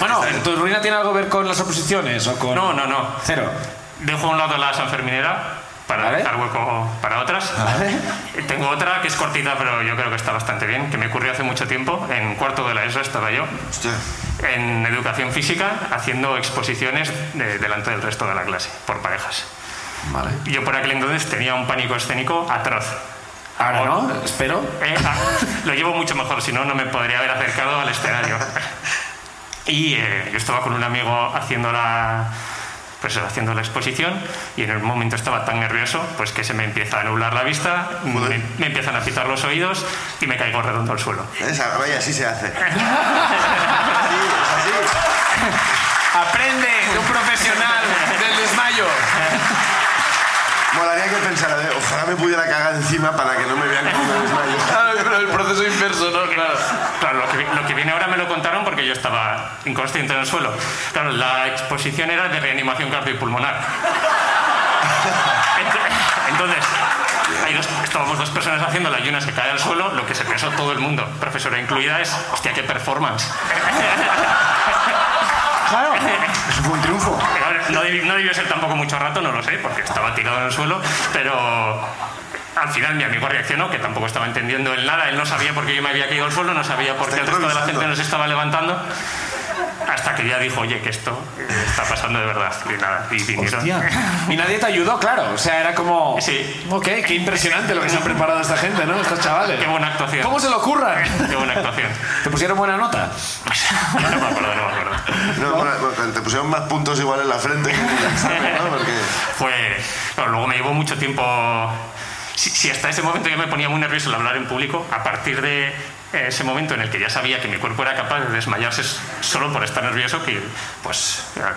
Bueno, ¿tu ruina tiene algo que ver con las oposiciones o con...? No, no, no. Cero. Dejo a un lado la Sanferminera para Vale. dejar hueco para otras. Vale. Tengo otra que es cortita, pero yo creo que está bastante bien, que me ocurrió hace mucho tiempo. En cuarto de la ESO estaba yo, Hostia. en educación física, haciendo exposiciones de- delante del resto de la clase, por parejas. Vale. Yo por aquel entonces tenía un pánico escénico atroz. Ahora no, espero. Eh, ah, lo llevo mucho mejor, si no, no me podría haber acercado al escenario. Y eh, yo estaba con un amigo haciendo la, pues, haciendo la exposición y en el momento estaba tan nervioso pues que se me empieza a nublar la vista, me, me empiezan a pitar los oídos y me caigo redondo al suelo. Esa, vaya, así se hace. Sí, es así. Aprende de un profesional del desmayo. Molaría que pensara ojalá me pudiera cagar encima para que no me vean como desmayo. El proceso inverso, ¿no? Claro. Claro, lo que, vi- lo que viene ahora me lo contaron porque yo estaba inconsciente en el suelo. Claro, la exposición era de reanimación cardiopulmonar. Ent- Entonces, estábamos dos personas haciendo la y una se cae al suelo, lo que se pensó todo el mundo, profesora incluida, es, hostia, qué performance. Claro. Eso fue un triunfo. No debió ser tampoco mucho rato, no lo sé, porque estaba tirado en el suelo, pero al final mi amigo reaccionó, que tampoco estaba entendiendo él nada, él no sabía por qué yo me había caído al suelo, no sabía por qué el resto de la gente nos estaba levantando, hasta que ya dijo, oye, que esto está pasando de verdad, y nada, y vinieron. Hostia. Y nadie te ayudó, claro. O sea, era como. Sí. Ok, qué impresionante lo que se han preparado esta gente, ¿no? Estos chavales. Qué buena actuación. ¿Cómo se lo ocurran? Qué buena actuación. ¿Te pusieron buena nota? no me acuerdo, no me acuerdo. No, bueno, bueno, te pusieron más puntos igual en la frente que en el examen, ¿no? Porque... Fue. Luego me llevó mucho tiempo. Si, hasta ese momento yo me ponía muy nervioso al hablar en público, a partir de ese momento en el que ya sabía que mi cuerpo era capaz de desmayarse solo por estar nervioso, que pues. ya.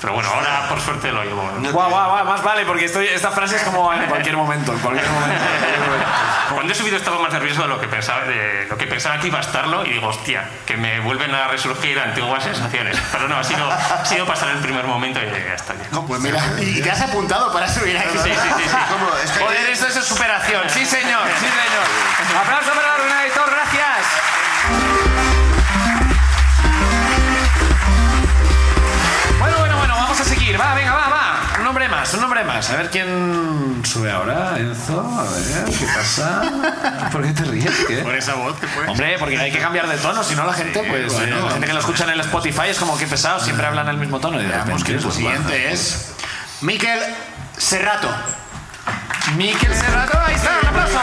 Pero bueno, ahora por suerte lo llevo. Guau, guau, guau, más vale, porque estoy, esta frase es como en cualquier momento, en cualquier momento. Cuando he subido estaba más nervioso de lo que pensaba, de lo que pensaba que iba a estarlo y digo, hostia, que me vuelven a resurgir antiguas sensaciones. Pero no, ha sido, ha sido pasar el primer momento y ya está bien. Pues mira, y te has apuntado para subir aquí. Sí, sí, sí, sí. ¿Cómo? Es que- Joder, esto es superación. Sí, señor, sí, señor. Aplauso para gracias. Bueno, bueno, bueno, vamos a seguir. Va, venga, va, va. Un nombre más, un nombre más. A ver quién sube ahora, Enzo. A ver, ¿qué pasa? ¿Por qué te ríes? ¿Qué? Por esa voz que fue. Hombre, porque hay que cambiar de tono, si no la gente, pues la gente que lo escucha en el Spotify es como que pesado, siempre hablan el mismo tono. Y de Veamos que repente, el pues, siguiente es Miquel Serrato. Miquel Serrato, ahí está, un aplauso.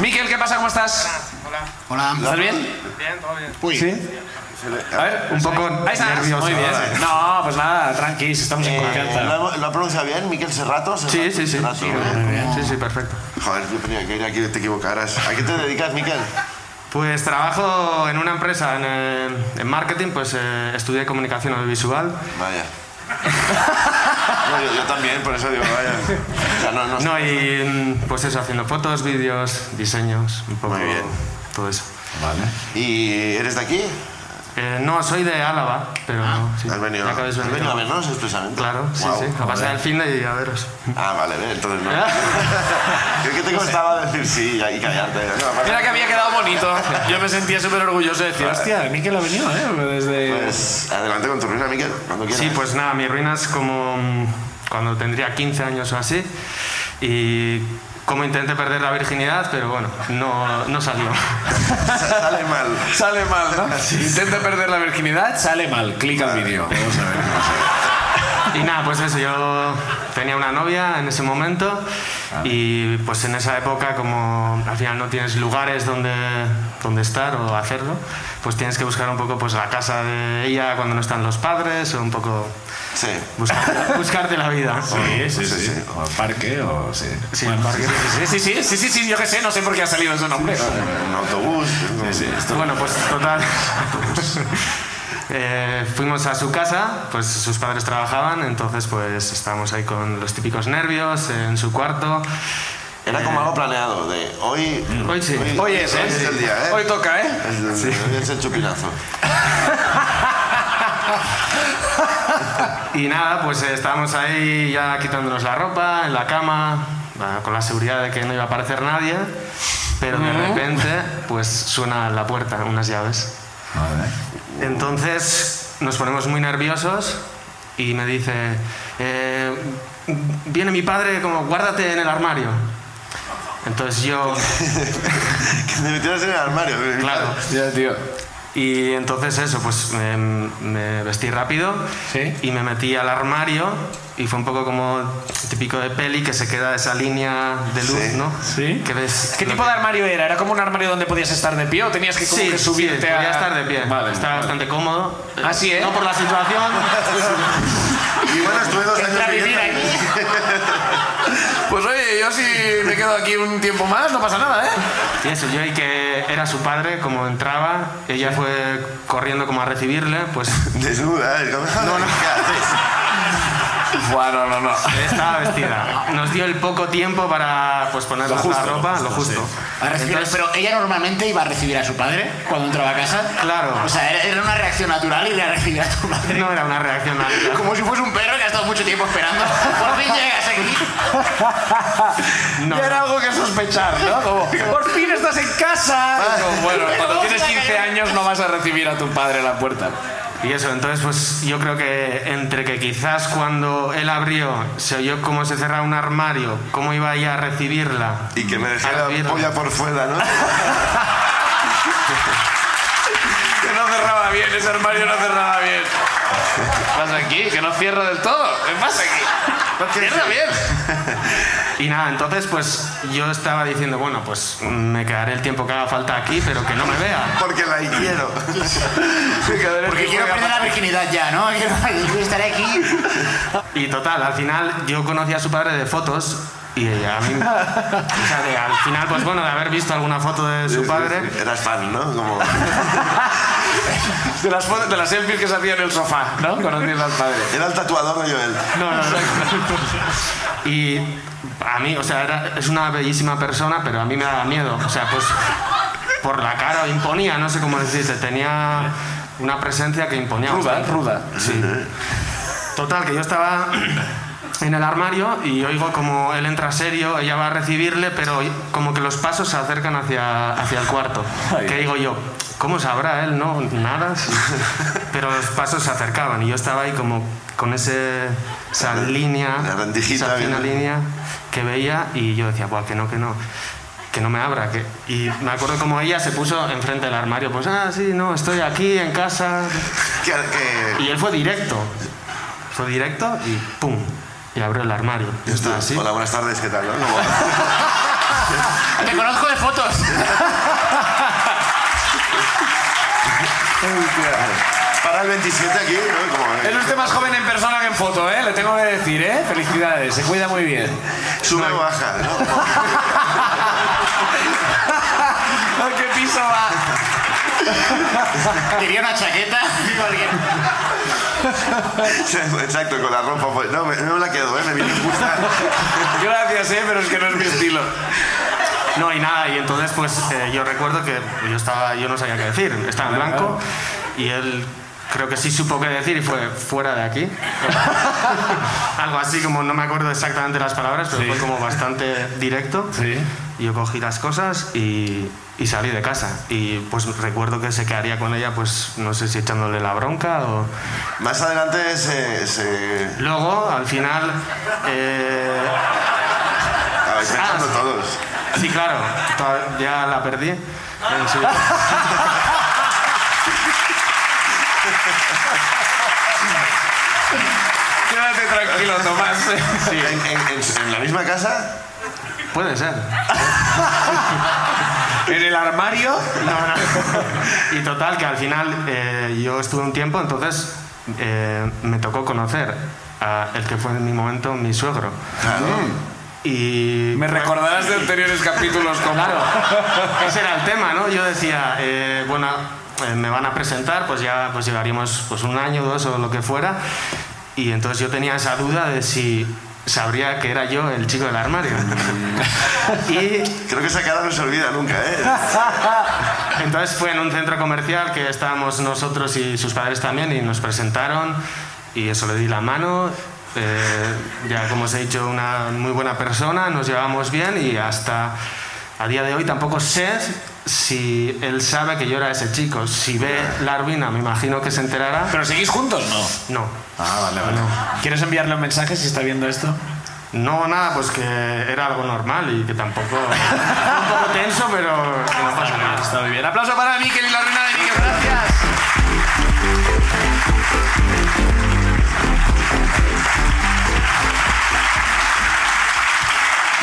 Miquel, ¿qué pasa? ¿Cómo estás? Hola. ¿Estás bien? Bien, todo bien. Uy, A ver, un poco ahí estás. nervioso Muy bien. ahora. No, pues nada, tranqui, estamos en Eh, confianza. ¿Lo, lo ha pronunciado bien? ¿Miquel Serrato? Sí, Serrato, sí, sí. Serrato, Sí, ¿no? sí, sí, perfecto. Joder, yo tenía que ir aquí te equivocaras. ¿A qué te dedicas, Miquel? Pues trabajo en una empresa en, eh, en marketing, pues eh, estudié comunicación audiovisual. Vaya. No, yo, yo también, por eso digo, vaya. O sea, no, no, No, y pues eso, haciendo fotos, vídeos, diseños, un poco Muy bien. todo eso. ¿Y eres de aquí? Eh, no, soy de Álava, pero sí, ¿Has venido, has venido. venido a vernos expresamente? Claro, sí, sí. A pasar el fin de y a veros. Ah, vale, entonces no. Creo que te costaba decir sí y callarte. No. Mira que había quedado bonito. Yo me sentía súper orgulloso de decir, hostia, Miquel ha venido, ¿eh? Desde... Pues adelante con tu ruina, Miquel, cuando quieras. Sí, pues nada, mi ruina es como mm, cuando tendría 15 años o así. Y como intenté perder la virginidad, pero bueno, no, no salió. Sa- Sale mal. Sale mal, ¿no? Intenta perder la virginidad, sale mal. Clica al vídeo. Vamos a ver. Y nada, pues eso, yo tenía una novia en ese momento y pues en esa época como al final no tienes lugares donde, donde estar o hacerlo, pues tienes que buscar un poco pues la casa de ella cuando no están los padres o un poco Sí. buscarte, buscarte la vida. Sí, sí, sí. O al parque, o sí. Sí, Bueno, el parque. Sí, sí, sí, sí, sí, sí, yo qué sé, no sé por qué ha salido ese nombre. Un autobús. no sé. Bueno, pues total. Eh, fuimos a su casa, pues sus padres trabajaban, entonces pues estábamos ahí con los típicos nervios en su cuarto. Era como algo planeado, de hoy... Hoy sí. Hoy es, hoy ¿eh? es el día, ¿eh? Hoy toca, ¿eh? Es, el- hoy es el chupinazo. Y nada, pues eh, estábamos ahí ya quitándonos la ropa, en la cama, ah, con la seguridad de que no iba a aparecer nadie, pero de repente pues suena la puerta, unas llaves. Entonces nos ponemos muy nerviosos y me dice, eh, viene mi padre como guárdate en el armario. Entonces yo, que te metieras en el armario. claro, Ya, tío. Y entonces eso, pues me, me vestí rápido Sí. y me metí al armario y fue un poco como típico de peli que se queda esa línea de luz, Sí. ¿no? Sí. Que ves ¿Qué tipo que- de armario era? ¿Era como un armario donde podías estar de pie o tenías que como Sí, que subirte sí, a...? podía estar de pie. Vale, Estaba vale. bastante cómodo. Ah, sí, ¿eh? No por la situación. Y bueno, estuve dos años viviendo aquí. Pues oye, yo si me quedo aquí un tiempo más, no pasa nada, ¿eh? Y eso, yo y que era su padre, como entraba, ella fue corriendo como a recibirle, pues Desnuda, ¿eh? ¿Cómo- No, no. ¿Qué haces? Bueno, no, no. estaba vestida. Nos dio el poco tiempo para pues ponernos la ropa, lo justo, Entonces, pero ella normalmente iba a recibir a su padre cuando entraba a casa. Claro. O sea, era, era una reacción natural ir a recibir a tu padre. no era una reacción natural. Como si fuese un perro que ha estado mucho tiempo esperando. Por fin llegas aquí. No, Ya era algo que sospechar, ¿no? Como, por fin estás en casa. Bueno, cuando tienes a 15 caer. años no vas a recibir a tu padre a la puerta. Y eso, entonces pues yo creo que entre que quizás cuando él abrió se oyó cómo se cerraba un armario, cómo iba ella a recibirla. Y que me dejara recibirla. polla por fuera, ¿no? Que no cerraba bien, ese armario no cerraba bien. ¿Qué pasa aquí? Que no cierra del todo. ¿Qué pasa aquí? Cierra bien. Y nada, entonces pues yo estaba diciendo, bueno, pues me quedaré el tiempo que haga falta aquí, pero que no me vea. Porque la quiero. Porque quiero perder la virginidad ya, ¿no? Quiero, quiero estar aquí. Y total, al final yo conocí a su padre de fotos y a mí, o sea, de- al final, pues bueno, de haber visto alguna foto de su padre, Eras fan, ¿no? Como... De las, fotos, de las selfies que se hacía en el sofá, ¿no? Conociendo al padre. Era el tatuador de Joel. No, no, no. Y a mí, o sea, era- es una bellísima persona, pero a mí me daba miedo. O sea, pues por la cara imponía, no sé cómo decirte, tenía una presencia que imponía. Ruda, ruda. Sí. Total, que yo estaba en el armario y oigo como él entra serio, ella va a recibirle, pero como que los pasos se acercan hacia, hacia el cuarto. Ay. Que digo yo, ¿cómo sabrá él? No, nada. Pero los pasos se acercaban y yo estaba ahí como con ese, esa línea, La esa fina línea que veía y yo decía, Buah, que no, que no. Que no me abra. Que... Y me acuerdo como ella se puso enfrente del armario. Pues, ah, sí, no, estoy aquí en casa. Que, que- Y él fue directo. Fue directo y ¡pum! Y abrió el armario. Así. Hola, buenas tardes, ¿qué tal? no? Te conozco de fotos. Para el 27 aquí, ¿no? Como, Es usted más joven en persona que en foto, ¿eh? Le tengo que decir, ¿eh? Felicidades, se cuida muy bien. sube o baja, ¿no? ¿A qué piso va? Diría una chaqueta. Exacto, con la ropa. pues- No, me- no me la quedo, ¿eh? Me viene justa. Gracias, ¿eh? Pero es que no es mi estilo. No, y nada, y entonces pues eh, yo recuerdo que yo estaba, yo no sabía qué decir, estaba en blanco y él creo que sí supo qué decir y fue fuera de aquí. Algo así como, no me acuerdo exactamente las palabras, pero Sí. fue como bastante directo. Sí. Yo cogí las cosas y, y salí de casa. Y pues recuerdo que se quedaría con ella, pues no sé si echándole la bronca o... Más adelante se... se... Luego, al final... eh, A ver, Ah, todos. Sí, claro, ya la perdí. Su- Quédate tranquilo, Tomás. En, en- en- en la misma casa, Puede ser. En el armario. No, no. Y total, que al final eh, yo estuve un tiempo, entonces eh, me tocó conocer a el que fue en mi momento mi suegro. claro. Y Me recordarás de anteriores capítulos como... Claro, ese era el tema, ¿no? Yo decía, eh, bueno, me van a presentar, pues ya pues llevaríamos pues un año, dos o lo que fuera. Y entonces yo tenía esa duda de si sabría que era yo el chico del armario. y Creo que esa cara no se olvida nunca, ¿eh? entonces fue en un centro comercial que estábamos nosotros y sus padres también y nos presentaron y eso le di la mano. eh, ya como os he dicho, una muy buena persona, nos llevamos bien y hasta a día de hoy tampoco sé si él sabe que yo era ese chico, si ve la ruina, me imagino que se enterará. ¿Pero seguís juntos? No. No. Ah, vale, vale. No. ¿Quieres enviarle un mensaje si está viendo esto? No, nada, pues que era algo normal y que tampoco. un poco tenso, pero. No pasa nada. Está muy bien. Aplauso para Miquel y la ruina de Miquel, gracias.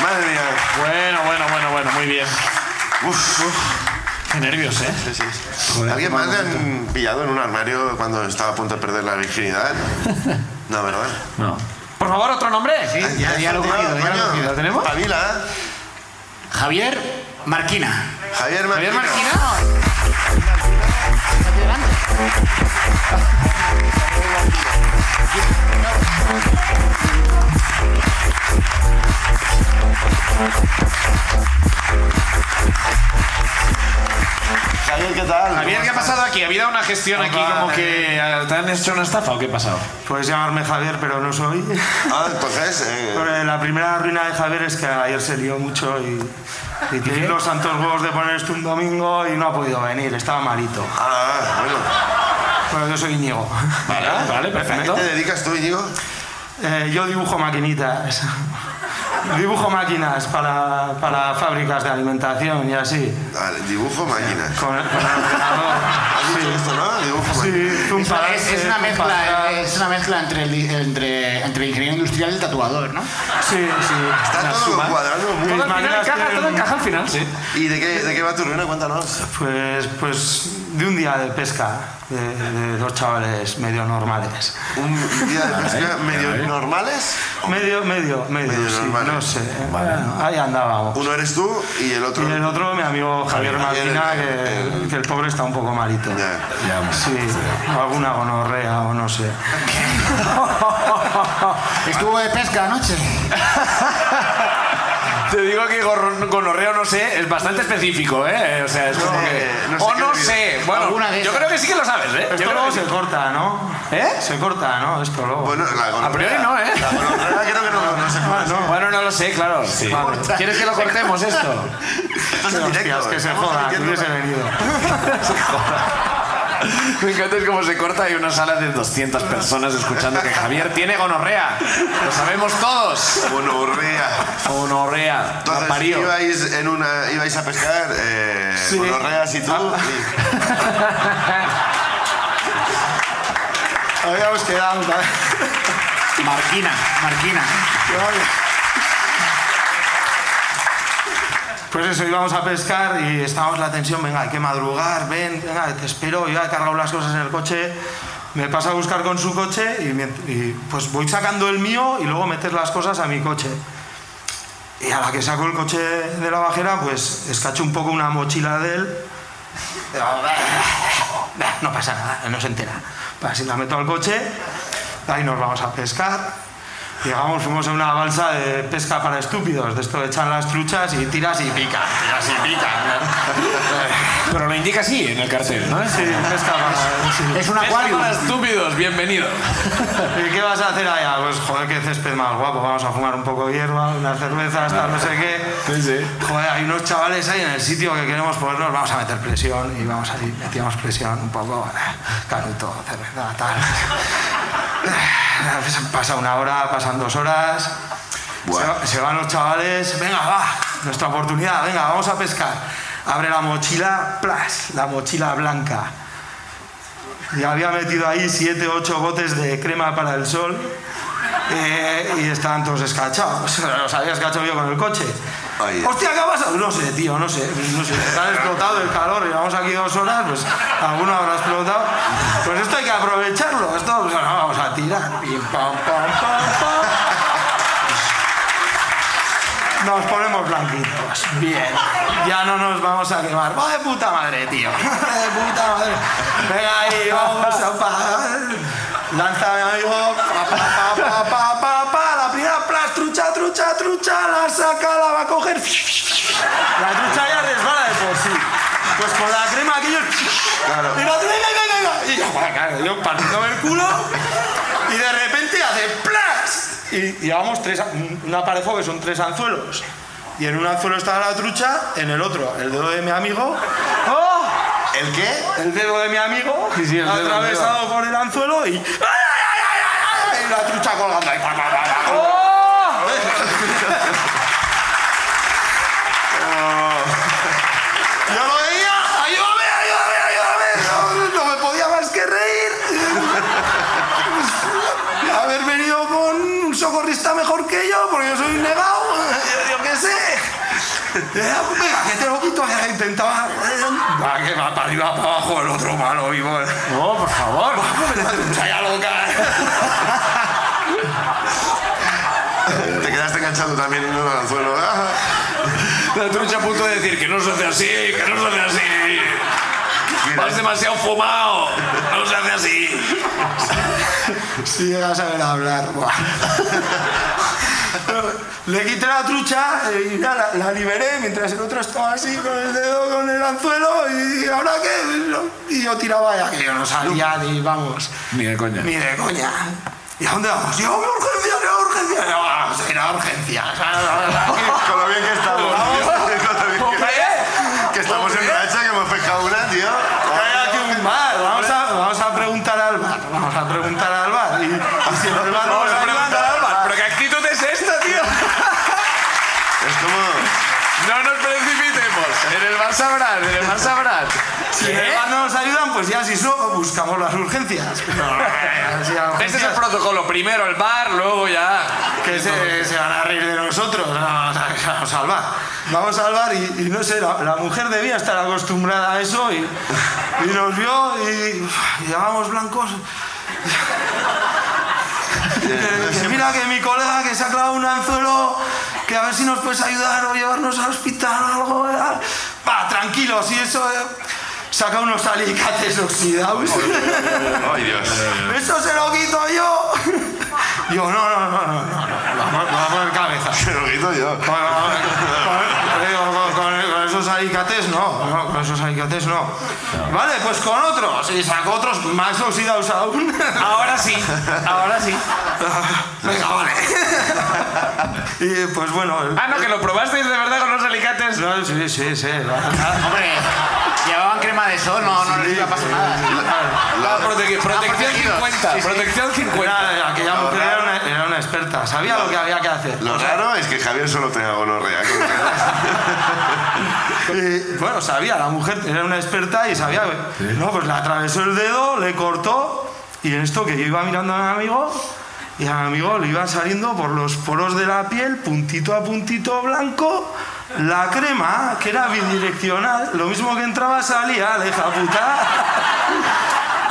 Madre mía. Bueno, bueno, bueno, bueno, muy bien. Uf, Qué nervios, ¿eh? sí, sí. ¿Alguien más le han pillado en un armario cuando estaba a punto de perder la virginidad? No, ¿verdad? No. Por favor, otro nombre. Sí, ya, ya lo he cogido, ya lo he Coño, cogido. ¿Lo tenemos? Pavila. Javier Marquina. Javier Javier Marquina. Marquina. Javier, ¿qué tal? Javier, ¿qué ha pasado aquí? ¿Ha habido una gestión aquí como que eh, te han hecho una estafa o qué ha pasado? Puedes llamarme Javier, pero no soy. Ah, entonces... eh, la primera ruina de Javier es que ayer se lió mucho y, y tiene los santos huevos de poner esto un domingo y no ha podido venir, estaba malito. Ah, bueno. Bueno, yo soy Íñigo. Vale, vale, ¿A qué perfecto. te dedicas tú, Íñigo? Eh, yo dibujo maquinitas. Dibujo máquinas para, para fábricas de alimentación y así. Vale, dibujo máquinas. Con, con el ordenador. ¿Has dicho esto, no? Dibujo máquinas. Sí, Es una, para es- es adelante, una zoom para mezcla, atrás. es una mezcla entre el, entre, entre el ingeniero industrial y el tatuador, ¿no? Sí, sí. Está todo cuadrando muy Todo al final máquinas encaja, que- todo encaja al final, sí. ¿Y de qué, de qué va tu ruina? Cuéntanos. Pues, pues de un día de pesca de, de dos chavales medio normales. ¿Un día de pesca medio normales? Medio, medio, medio, Medio sí, normales. no sé. Bueno, ahí andábamos. Uno eres tú y el otro... Y el otro, mi amigo Javier Javier, Martina, el- que, el- que el pobre está un poco malito. Ya. Sí, alguna gonorrea o no sé. Estuvo de pesca anoche. Te digo que gorro- gonorreo, no sé, es bastante específico, ¿eh? O sea, es como sé, que... no sé o no sé. Bueno, yo creo que sí que lo sabes, ¿eh? Yo Esto creo luego que se sí. corta, ¿no? ¿Eh? Se corta, ¿no? Esto luego. Bueno, la gonorrea- A priori no, ¿eh? La gonorrea creo que no, no se no. Bueno, no lo sé, claro. Sí. ¿Quieres que lo cortemos esto? Estás en directo. Que se joda, que hubiese venido. Me encanta es cómo se corta y una sala de 200 personas escuchando que Javier tiene gonorrea. Lo sabemos todos. Gonorrea. Gonorrea. Entonces, parió. ibais, en una, ibais a pescar, eh, Sí. gonorreas y tú. Habíamos quedado. Marquina, Marquina. Pues eso, íbamos a pescar y estábamos la tensión, venga, hay que madrugar, ven, venga, te espero, yo he cargado las cosas en el coche, me pasa a buscar con su coche y, y, pues voy sacando el mío y luego meter las cosas a mi coche. Y a la que saco el coche de la bajera, pues escacho un poco una mochila de él. No pasa nada, no se entera. Así la meto al coche, ahí nos vamos a pescar. Llegamos, fuimos a una balsa de pesca para estúpidos, de esto echan las truchas y tiras y pica, tiras y pica. Pero lo indica así en el cartel, ¿no? Sí, pesca para... sí. Es un Pesca acuario. para estúpidos, bienvenido. ¿Y qué vas a hacer allá? Pues joder, qué césped más guapo, vamos a fumar un poco de hierba, unas cervezas, tal, no sé qué. Sí, sí. Joder, hay unos chavales ahí en el sitio que queremos ponernos, vamos a meter presión y vamos ahí, metíamos presión un poco, canuto, cerveza, tal. Pues Pasa una hora, pasan dos horas, Buah. se, se van los chavales, venga, va, nuestra oportunidad, venga, vamos a pescar. Abre la mochila, plas, la mochila blanca. Y había metido ahí siete, ocho botes de crema para el sol. eh, y estaban todos escachados. Los había escachado yo con el coche. Hostia, ¿qué ha pasado? No sé, tío, no sé. No sé. Están explotado el calor. Llevamos aquí dos horas, pues alguno habrá explotado. Pues esto hay que aprovecharlo. Esto pues, no, vamos a tirar. Pim, pam, pam, pam, pam. Nos ponemos blanquitos. Bien. Ya no nos vamos a quemar. Va de puta madre, tío. De puta madre. Venga ahí, vamos a pa. Lanza mi amigo. Pa, pa, pa, pa, pa, pa, pa. La primera plas, trucha, trucha, trucha. La saca, la va a coger. La trucha ya resbala de por sí. Pues con la crema aquello. Claro. Y la venga, venga, venga. Y yo, joder, claro, yo partiéndome el culo. Y de repente hace. Y llevamos tres, un aparejo que son tres anzuelos. Y en un anzuelo estaba la trucha, en el otro el dedo de mi amigo. ¡Oh! ¿El qué? El dedo de mi amigo Sí, sí, el dedo, el atravesado por el anzuelo y. ¡Ay, ay, ay, ay, ay, ay! Y la trucha colgando ahí. Socorrista mejor que yo, porque yo soy un negado. Yo, qué sé. Eh, venga, que te lo quito. eh, Intentaba. eh, Va, que va para arriba, para abajo, el otro malo vivo. No, por favor. La trucha ya loca. Te quedaste enganchado también en el anzuelo. La trucha a punto de decir que no se hace así, que no se hace así. mira, Vas demasiado fumado. No se hace así. Si llegas a ver hablar. Le quité la trucha y ya la, la liberé mientras el otro estaba así con el dedo con el anzuelo y ahora qué y yo tiraba ya que yo no salía ni vamos Ni de coña. ni de coña ¿y a dónde vamos? yo urgencia urgencia no, vamos a ir a urgencias Con lo bien que estamos. Buscamos las urgencias. A Este es el protocolo. Primero el bar, luego ya. que se, se van a reír de nosotros. No, vamos a, vamos al bar. Vamos al bar y, y no sé, la, la mujer debía estar acostumbrada a eso y, y nos vio y, y llamamos blancos. Que- que mira que mi colega que se ha clavado un anzuelo, que a ver si nos puedes ayudar o llevarnos al hospital o algo. Va, tranquilo, si eso... eh, saca unos alicates oxidados. Ay, Dios. ¡Eso se lo quito yo! Digo, no, no, no, no, no, no, vamos, vamos a poner cabeza. Se lo quito yo. alicates no, no, con esos alicates no. Vale, pues con otros. Y sacó otros más oxidados aún. Ahora sí, ahora sí. Venga, vale. Y pues bueno. el- Ah, no, que lo probasteis de verdad con los alicates. no, sí, sí, sí. Hombre, llevaban crema de sol, no, no les iba a pasar nada. La prote- protección protegidos. 50, Sí, sí. protección 50. Era- aquella mujer era una, era una experta, sabía lo que había que hacer. Lo raro es que Javier solo tenga gonorrea. Bueno, sabía, la mujer era una experta y sabía. No, pues le atravesó el dedo, le cortó y en esto que yo iba mirando a mi amigo y a mi amigo le iban saliendo por los poros de la piel, puntito a puntito blanco, la crema, que era bidireccional, lo mismo que entraba salía, la hija puta.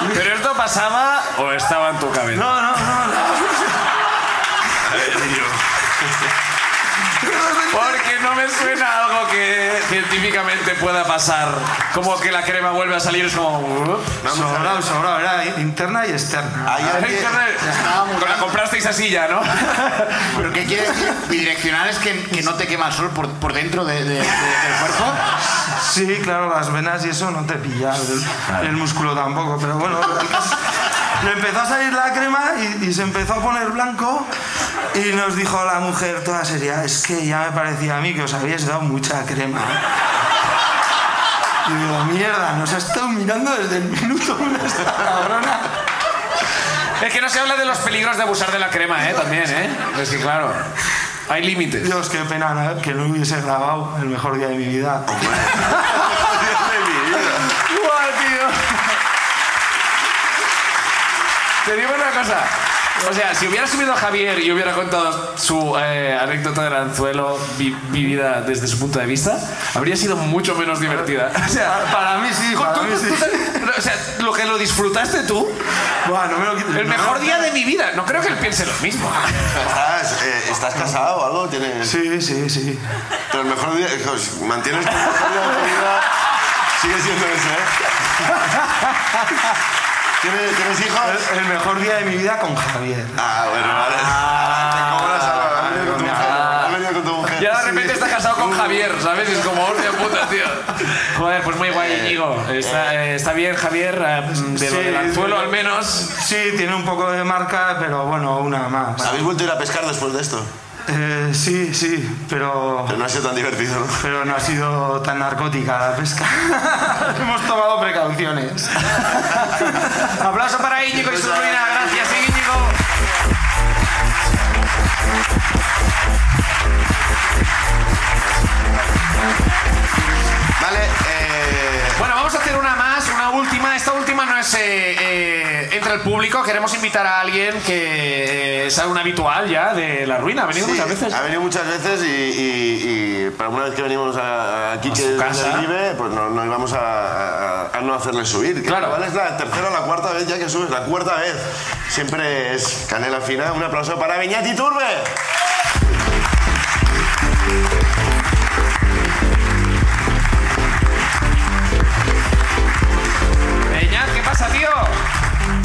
¿Pero esto pasaba o estaba en tu cabeza? No, no, no, no. Suena algo que científicamente pueda pasar. Como que la crema vuelve a salir, es como... uh, Sobrado, sobrado, era interna y externa. Hay alguien... Con la comprasteis así ya, ¿no? ¿Pero qué quiere decir? Bidireccional es que, que no te quema el sol por, por dentro de- de- de- del cuerpo. Sí, claro, las venas y eso no te pilla, el, el músculo tampoco, pero bueno, el caso- le empezó a salir la crema y, y se empezó a poner blanco y nos dijo la mujer toda seria, es que ya me parecía a mí que os habíais dado mucha crema. Y digo, mierda, nos ha estado mirando desde el minuto uno esta cabrona. Es que no se habla de los peligros de abusar de la crema, ¿eh? También, ¿eh? Es que claro, hay límites. Dios, qué pena que no hubiese grabado el mejor día de mi vida. Guau, tío. Te digo una cosa. O sea, si hubiera subido a Javier y hubiera contado su eh, anécdota del anzuelo vi- vivida desde su punto de vista, habría sido mucho menos divertida. O sea, Para mí sí, para tú- mí sí. tú- o sea, lo que lo disfrutaste tú, Buah, no me lo quites. el No, mejor día de mi vida. No creo que él piense lo mismo. ¿Estás, eh, ¿Estás casado o algo? ¿Tienes... Sí, sí, sí. Pero el mejor día... pues, ¿Mantienes tu mejor día de tu vida? Sigue siendo ese, ¿eh? ¿Tienes, ¿tienes hijos? El, el mejor día de mi vida con Javier. Ah, bueno, vale. ¿Cómo lo? ¿Has venido con tu mujer? ¿Has venido con tu mujer? Y ahora de repente está casado con Javier, ¿sabes? Es como, hostia puta, tío. Joder, pues muy guay, Íñigo. Está, eh, está bien, Javier, eh, de lo Sí, del anzuelo al menos. Sí, tiene un poco de marca, pero bueno, una más. ¿Habéis vuelto a ir a pescar después de esto? Eh, sí, sí, pero, Pero no ha sido tan divertido, ¿no? pero no ha sido tan narcótica la pesca. Hemos tomado precauciones. Aplauso para Íñigo y su ruina. Gracias, Íñigo. Vale, eh... más, una última, esta última no es eh, eh, entre el público. Queremos invitar a alguien que eh, es un habitual ya de la ruina. Ha venido Sí, muchas veces. Ha venido muchas veces y, y- y para una vez que venimos a, aquí, que vive, pues no, no íbamos a, a- a no hacerle subir. Que Claro. Igual es la tercera o la cuarta vez ya que subes, la cuarta vez. Siempre es canela fina. Un aplauso para Beñat Turbe. Pasa, tío?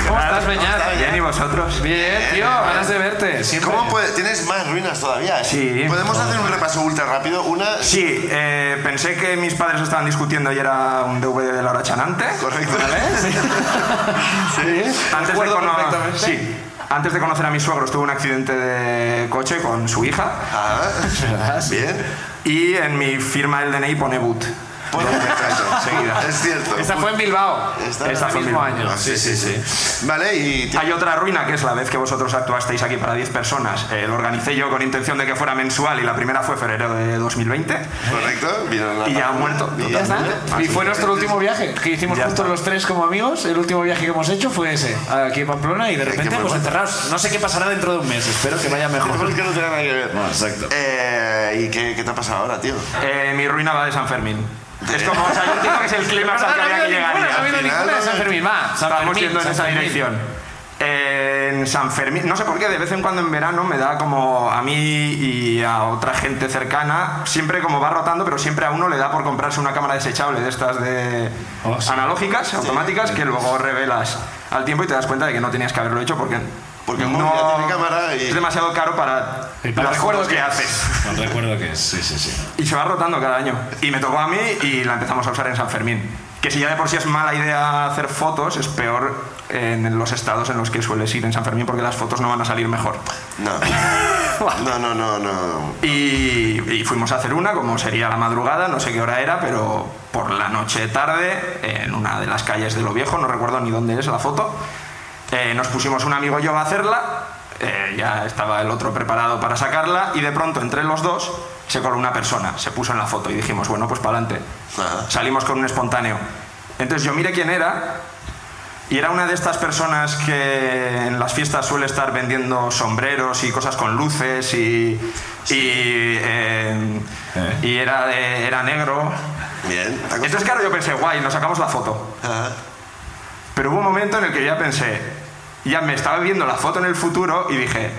¿Cómo estás, Beñat? Bien, ¿y vosotros? Bien, tío, ganas de verte. Siempre. ¿Cómo puede- ¿Tienes más ruinas todavía? Sí. ¿Podemos hacer un repaso ultra rápido? Una... Sí, eh, pensé que mis padres estaban discutiendo y era un DVD de Laura Chanante. Correcto. Sí, Antes de, recuerdo cono- perfectamente. sí. Antes de conocer a mis suegros tuve un accidente de coche con su hija Ah, bien. y en mi firma del DNI pone boot. Pues, perfecto. Seguida. Es cierto. Esta fue en Bilbao. Esta- Esta fue en mismo Bilbao. año. Ah, sí, sí, sí. Vale, y... Hay otra ruina que es la vez que vosotros actuasteis aquí para 10 personas. Eh, lo organicé yo con intención de que fuera mensual y la primera fue febrero de 2020. Correcto. la- Y ya ha muerto. Y Ya está. Y fue nuestro último viaje, que hicimos Ya juntos está. los tres como amigos. El último viaje que hemos hecho fue ese, aquí en Pamplona, y de repente, pues bueno. enterrados. No sé qué pasará dentro de un mes, espero que vaya mejor. Porque no tiene nada que ver. exacto. Eh, ¿Y qué, qué te ha pasado ahora, tío? Eh, mi ruina va de San Fermín. Es como, o sea, yo entiendo que es el clímax al que había que llegar. No y ha al final- San Fermín, va. San Estamos Fermín, yendo en San esa Fermín. dirección. En San Fermín, no sé por qué, de vez en cuando en verano me da como a mí y a otra gente cercana, siempre como va rotando, pero siempre a uno le da por comprarse una cámara desechable de estas de Oh, sí. analógicas, automáticas, que luego revelas al tiempo y te das cuenta de que no tenías que haberlo hecho porque, Porque el móvil ya tiene cámara y- es demasiado caro para, recuerdos fotos que que- haces. No recuerdo que es, sí, sí, sí. Y se va rotando cada año. Y me tocó a mí y la empezamos a usar en San Fermín. Que si ya de por sí es mala idea hacer fotos, es peor en los estados en los que sueles ir en San Fermín porque las fotos no van a salir mejor. No. No, no, no, no. Y, y fuimos a hacer una, como sería la madrugada, no sé qué hora era, pero por la noche tarde, en una de las calles de Lo Viejo, no recuerdo ni dónde es la foto, eh, nos pusimos un amigo y yo a hacerla, eh, ya estaba el otro preparado para sacarla, y de pronto entre los dos se coló una persona, se puso en la foto y dijimos, bueno, pues para adelante. Salimos con un espontáneo. Entonces yo miré quién era y era una de estas personas que en las fiestas suele estar vendiendo sombreros y cosas con luces y, y, eh, y era, de- era negro. Bien. Entonces claro, yo pensé, guay, nos sacamos la foto. Ajá. Pero hubo un momento en el que ya pensé, ya me estaba viendo la foto en el futuro y dije,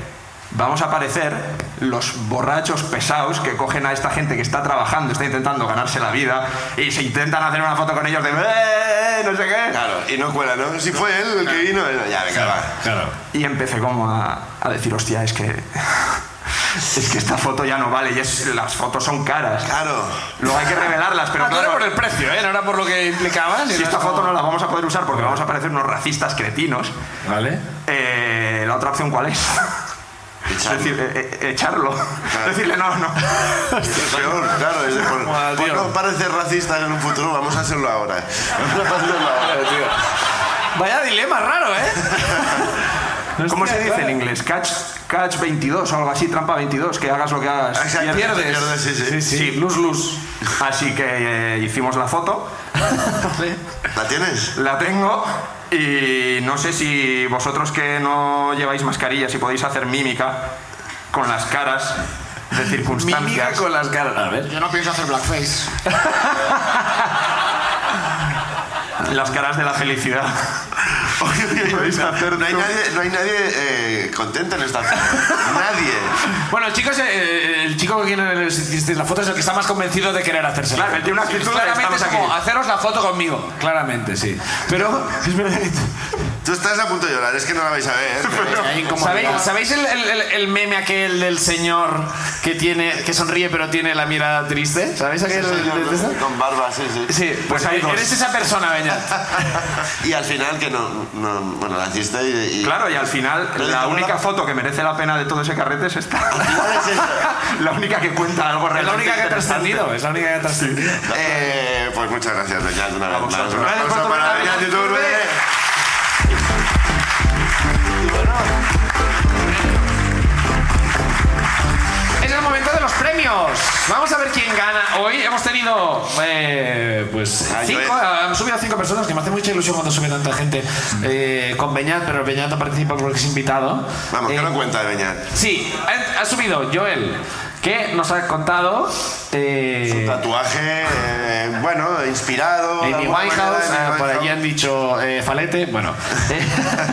vamos a aparecer los borrachos pesados que cogen a esta gente que está trabajando, está intentando ganarse la vida y se intentan hacer una foto con ellos de, "Eh, no sé qué. Claro, y no cuela, ¿no? Si fue él el que vino, ya, venga, va. Claro. Y empecé como a, a decir, hostia, es que... Es que esta foto ya no vale y es, las fotos son caras. Claro. Luego hay que revelarlas, pero Ah, no era por el precio, ¿eh? No era por lo que implicaba. si esta foto no la vamos a poder usar porque vamos a parecer unos racistas cretinos, Vale. eh, la otra opción cuál es? Echarlo. Es decir, eh, eh, echarlo. Decirle no, no. Peor, claro, es de por, tío. no parecer racista en un futuro, vamos a hacerlo ahora. Vamos a hacerlo ahora. Vaya dilema raro, ¿eh? ¿Cómo se dice en inglés? Catch, catch 22 o algo así, trampa 22, que hagas lo que hagas. Exacto, Pierdes. pierdes, sí, sí. Sí, luz, luz. Así que eh, hicimos la foto, ¿La tienes? la tengo y no sé si vosotros que no lleváis mascarillas y podéis hacer mímica con las caras de Mímica circunstancias. con las caras. A ver. Yo no pienso hacer blackface. Las caras de la felicidad. Podéis hacer No hay tú. nadie, no hay nadie eh, contento en esta foto. Nadie. Bueno, chicos, eh, el chico que tiene hicisteis la foto es el que está más convencido de querer hacerse. Claro, una actitud de Claramente es como aquí. haceros la foto conmigo. Claramente, sí. Pero es verdad. Tú estás a punto de llorar, es que no la vais a ver. Hay incomodidad. ¿Sabéis, ¿sabéis el, el- el- el meme aquel del señor que tiene que sonríe pero tiene la mirada triste? ¿Sabéis aquel? de- de- de- Con barba, sí, sí. Sí, pues hay dos. eres esa persona, Beñat. Y al final que no, no bueno, la hiciste y... y- Claro, y al final la ¿cómo única la- foto que merece la pena de todo ese carrete es esta. Es. La única que cuenta algo Es la realmente única que ha trascendido. Es la única que ha trascendido. Eh, pues muchas gracias, Beñat, una vez más. para Beñat Iturbe. Es el momento de los premios. Vamos a ver quién gana hoy. Hemos tenido, eh, pues, Ah, cinco, han subido cinco personas, que me hace mucha ilusión cuando sube tanta gente eh, con Beñat, pero Beñat no participa porque es invitado. Vamos, ¿qué Eh, no cuenta de Beñat? Sí, ha, ha subido Joel, que nos ha contado... eh, Tatuaje, eh, bueno, inspirado. Amy Winehouse, manera, ah, por allí han dicho eh, falete, bueno. Eh,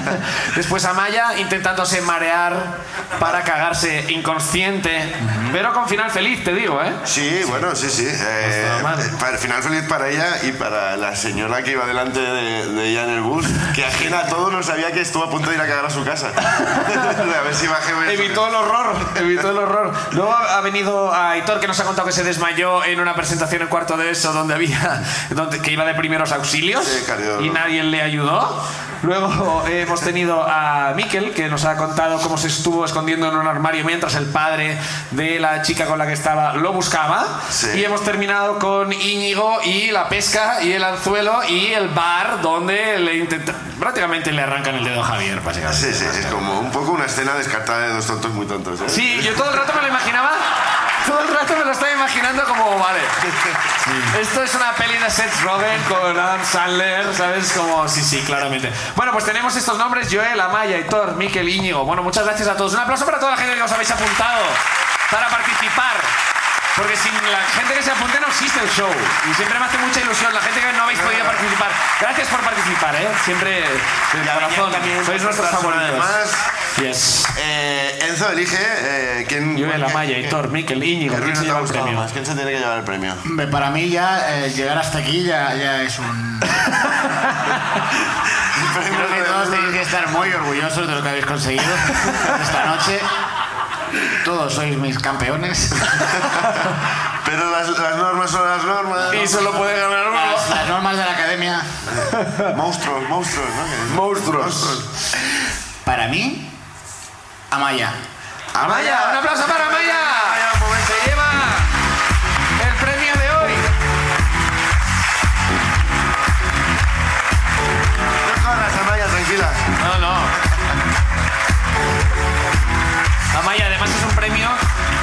Después Amaya intentándose marear para cagarse inconsciente, pero con final feliz, te digo, ¿eh? Sí, bueno, sí, sí. Eh, eh, para el final feliz para ella y para la señora que iba delante de, de ella en el bus, que ajena a todo no sabía que estuvo a punto de ir a cagar a su casa. a ver si. Evitó el horror, evitó el horror. Luego ha venido Aitor que nos ha contado que se desmayó en una presentación en cuarto de eso donde había donde, que iba de primeros auxilios Sí, cardiólogo. y nadie le ayudó. Luego eh, hemos tenido a Miquel que nos ha contado cómo se estuvo escondiendo en un armario mientras el padre de la chica con la que estaba lo buscaba. Sí. Y hemos terminado con Íñigo y la pesca y el anzuelo y el bar donde le intenta prácticamente le arrancan el dedo a Javier, básicamente. Sí, sí, es como un poco una escena descartada de dos tontos muy tontos. ¿eh? Sí, yo todo el rato me lo imaginaba. Todo el rato me lo estaba imaginando como, vale. Esto es una peli de Seth Rogen con Adam Sandler, ¿sabes? Como, sí, sí, claramente. Bueno, pues tenemos estos nombres: Joel, Amaya, Hitor, Miquel, Íñigo. Bueno, muchas gracias a todos. Un aplauso para toda la gente que os habéis apuntado para participar. Porque sin la gente que se apunte no existe el show. Y siempre me hace mucha ilusión la gente que no habéis podido participar. Gracias por participar, ¿eh? Siempre de corazón. Sois nuestros favoritos. Además, Yes. eh, Enzo elige eh, quién. Qué- Amaya, qué- Hitor, Miquel, Íñigo. ¿Quién se lleva el premio? más? ¿Quién se tiene que llevar el premio? Hombre, Para mí ya eh, llegar hasta aquí ya, ya es un... Creo que todos tenéis que estar muy orgullosos de lo que habéis conseguido esta noche. Todos sois mis campeones. Pero las, las normas son las normas. Y solo puede ganar uno. Las, las normas de la academia. Monstruos, monstruos, ¿no? Monstruos. Para mí, Amaya. Amaya, un aplauso para Amaya. Se lleva el premio de hoy. No corras, Amaya, tranquila. No, no. Amaya, además es un premio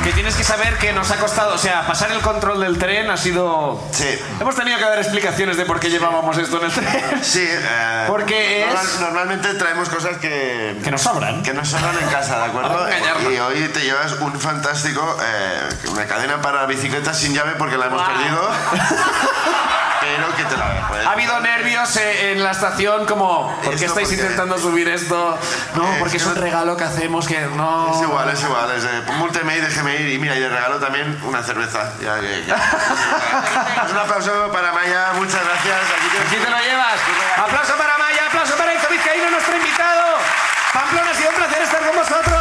que tienes que saber que nos ha costado, o sea, pasar el control del tren ha sido... Sí. Hemos tenido que dar explicaciones de por qué llevábamos esto en el tren. Sí, eh, Porque es- normal- normalmente traemos cosas que, Que nos sobran. que nos sobran en casa, ¿de acuerdo? Y hoy te llevas un fantástico, eh, una cadena para bicicletas sin llave porque la hemos Guau. perdido. Espero que te la ¿Ha habido nervios eh, en la estación como, ¿por qué estáis intentando subir esto? No, porque es un regalo que hacemos que no... Es igual, es igual. Es de, pues y déjeme ir. Y mira, y de regalo también una cerveza. Ya, ya, un aplauso para Maya. Muchas gracias. Aquí te lo llevas. Aplauso para Maya, aplauso para el Enzo Vizcaíno, nuestro invitado. Pamplona, ha sido un placer estar con vosotros.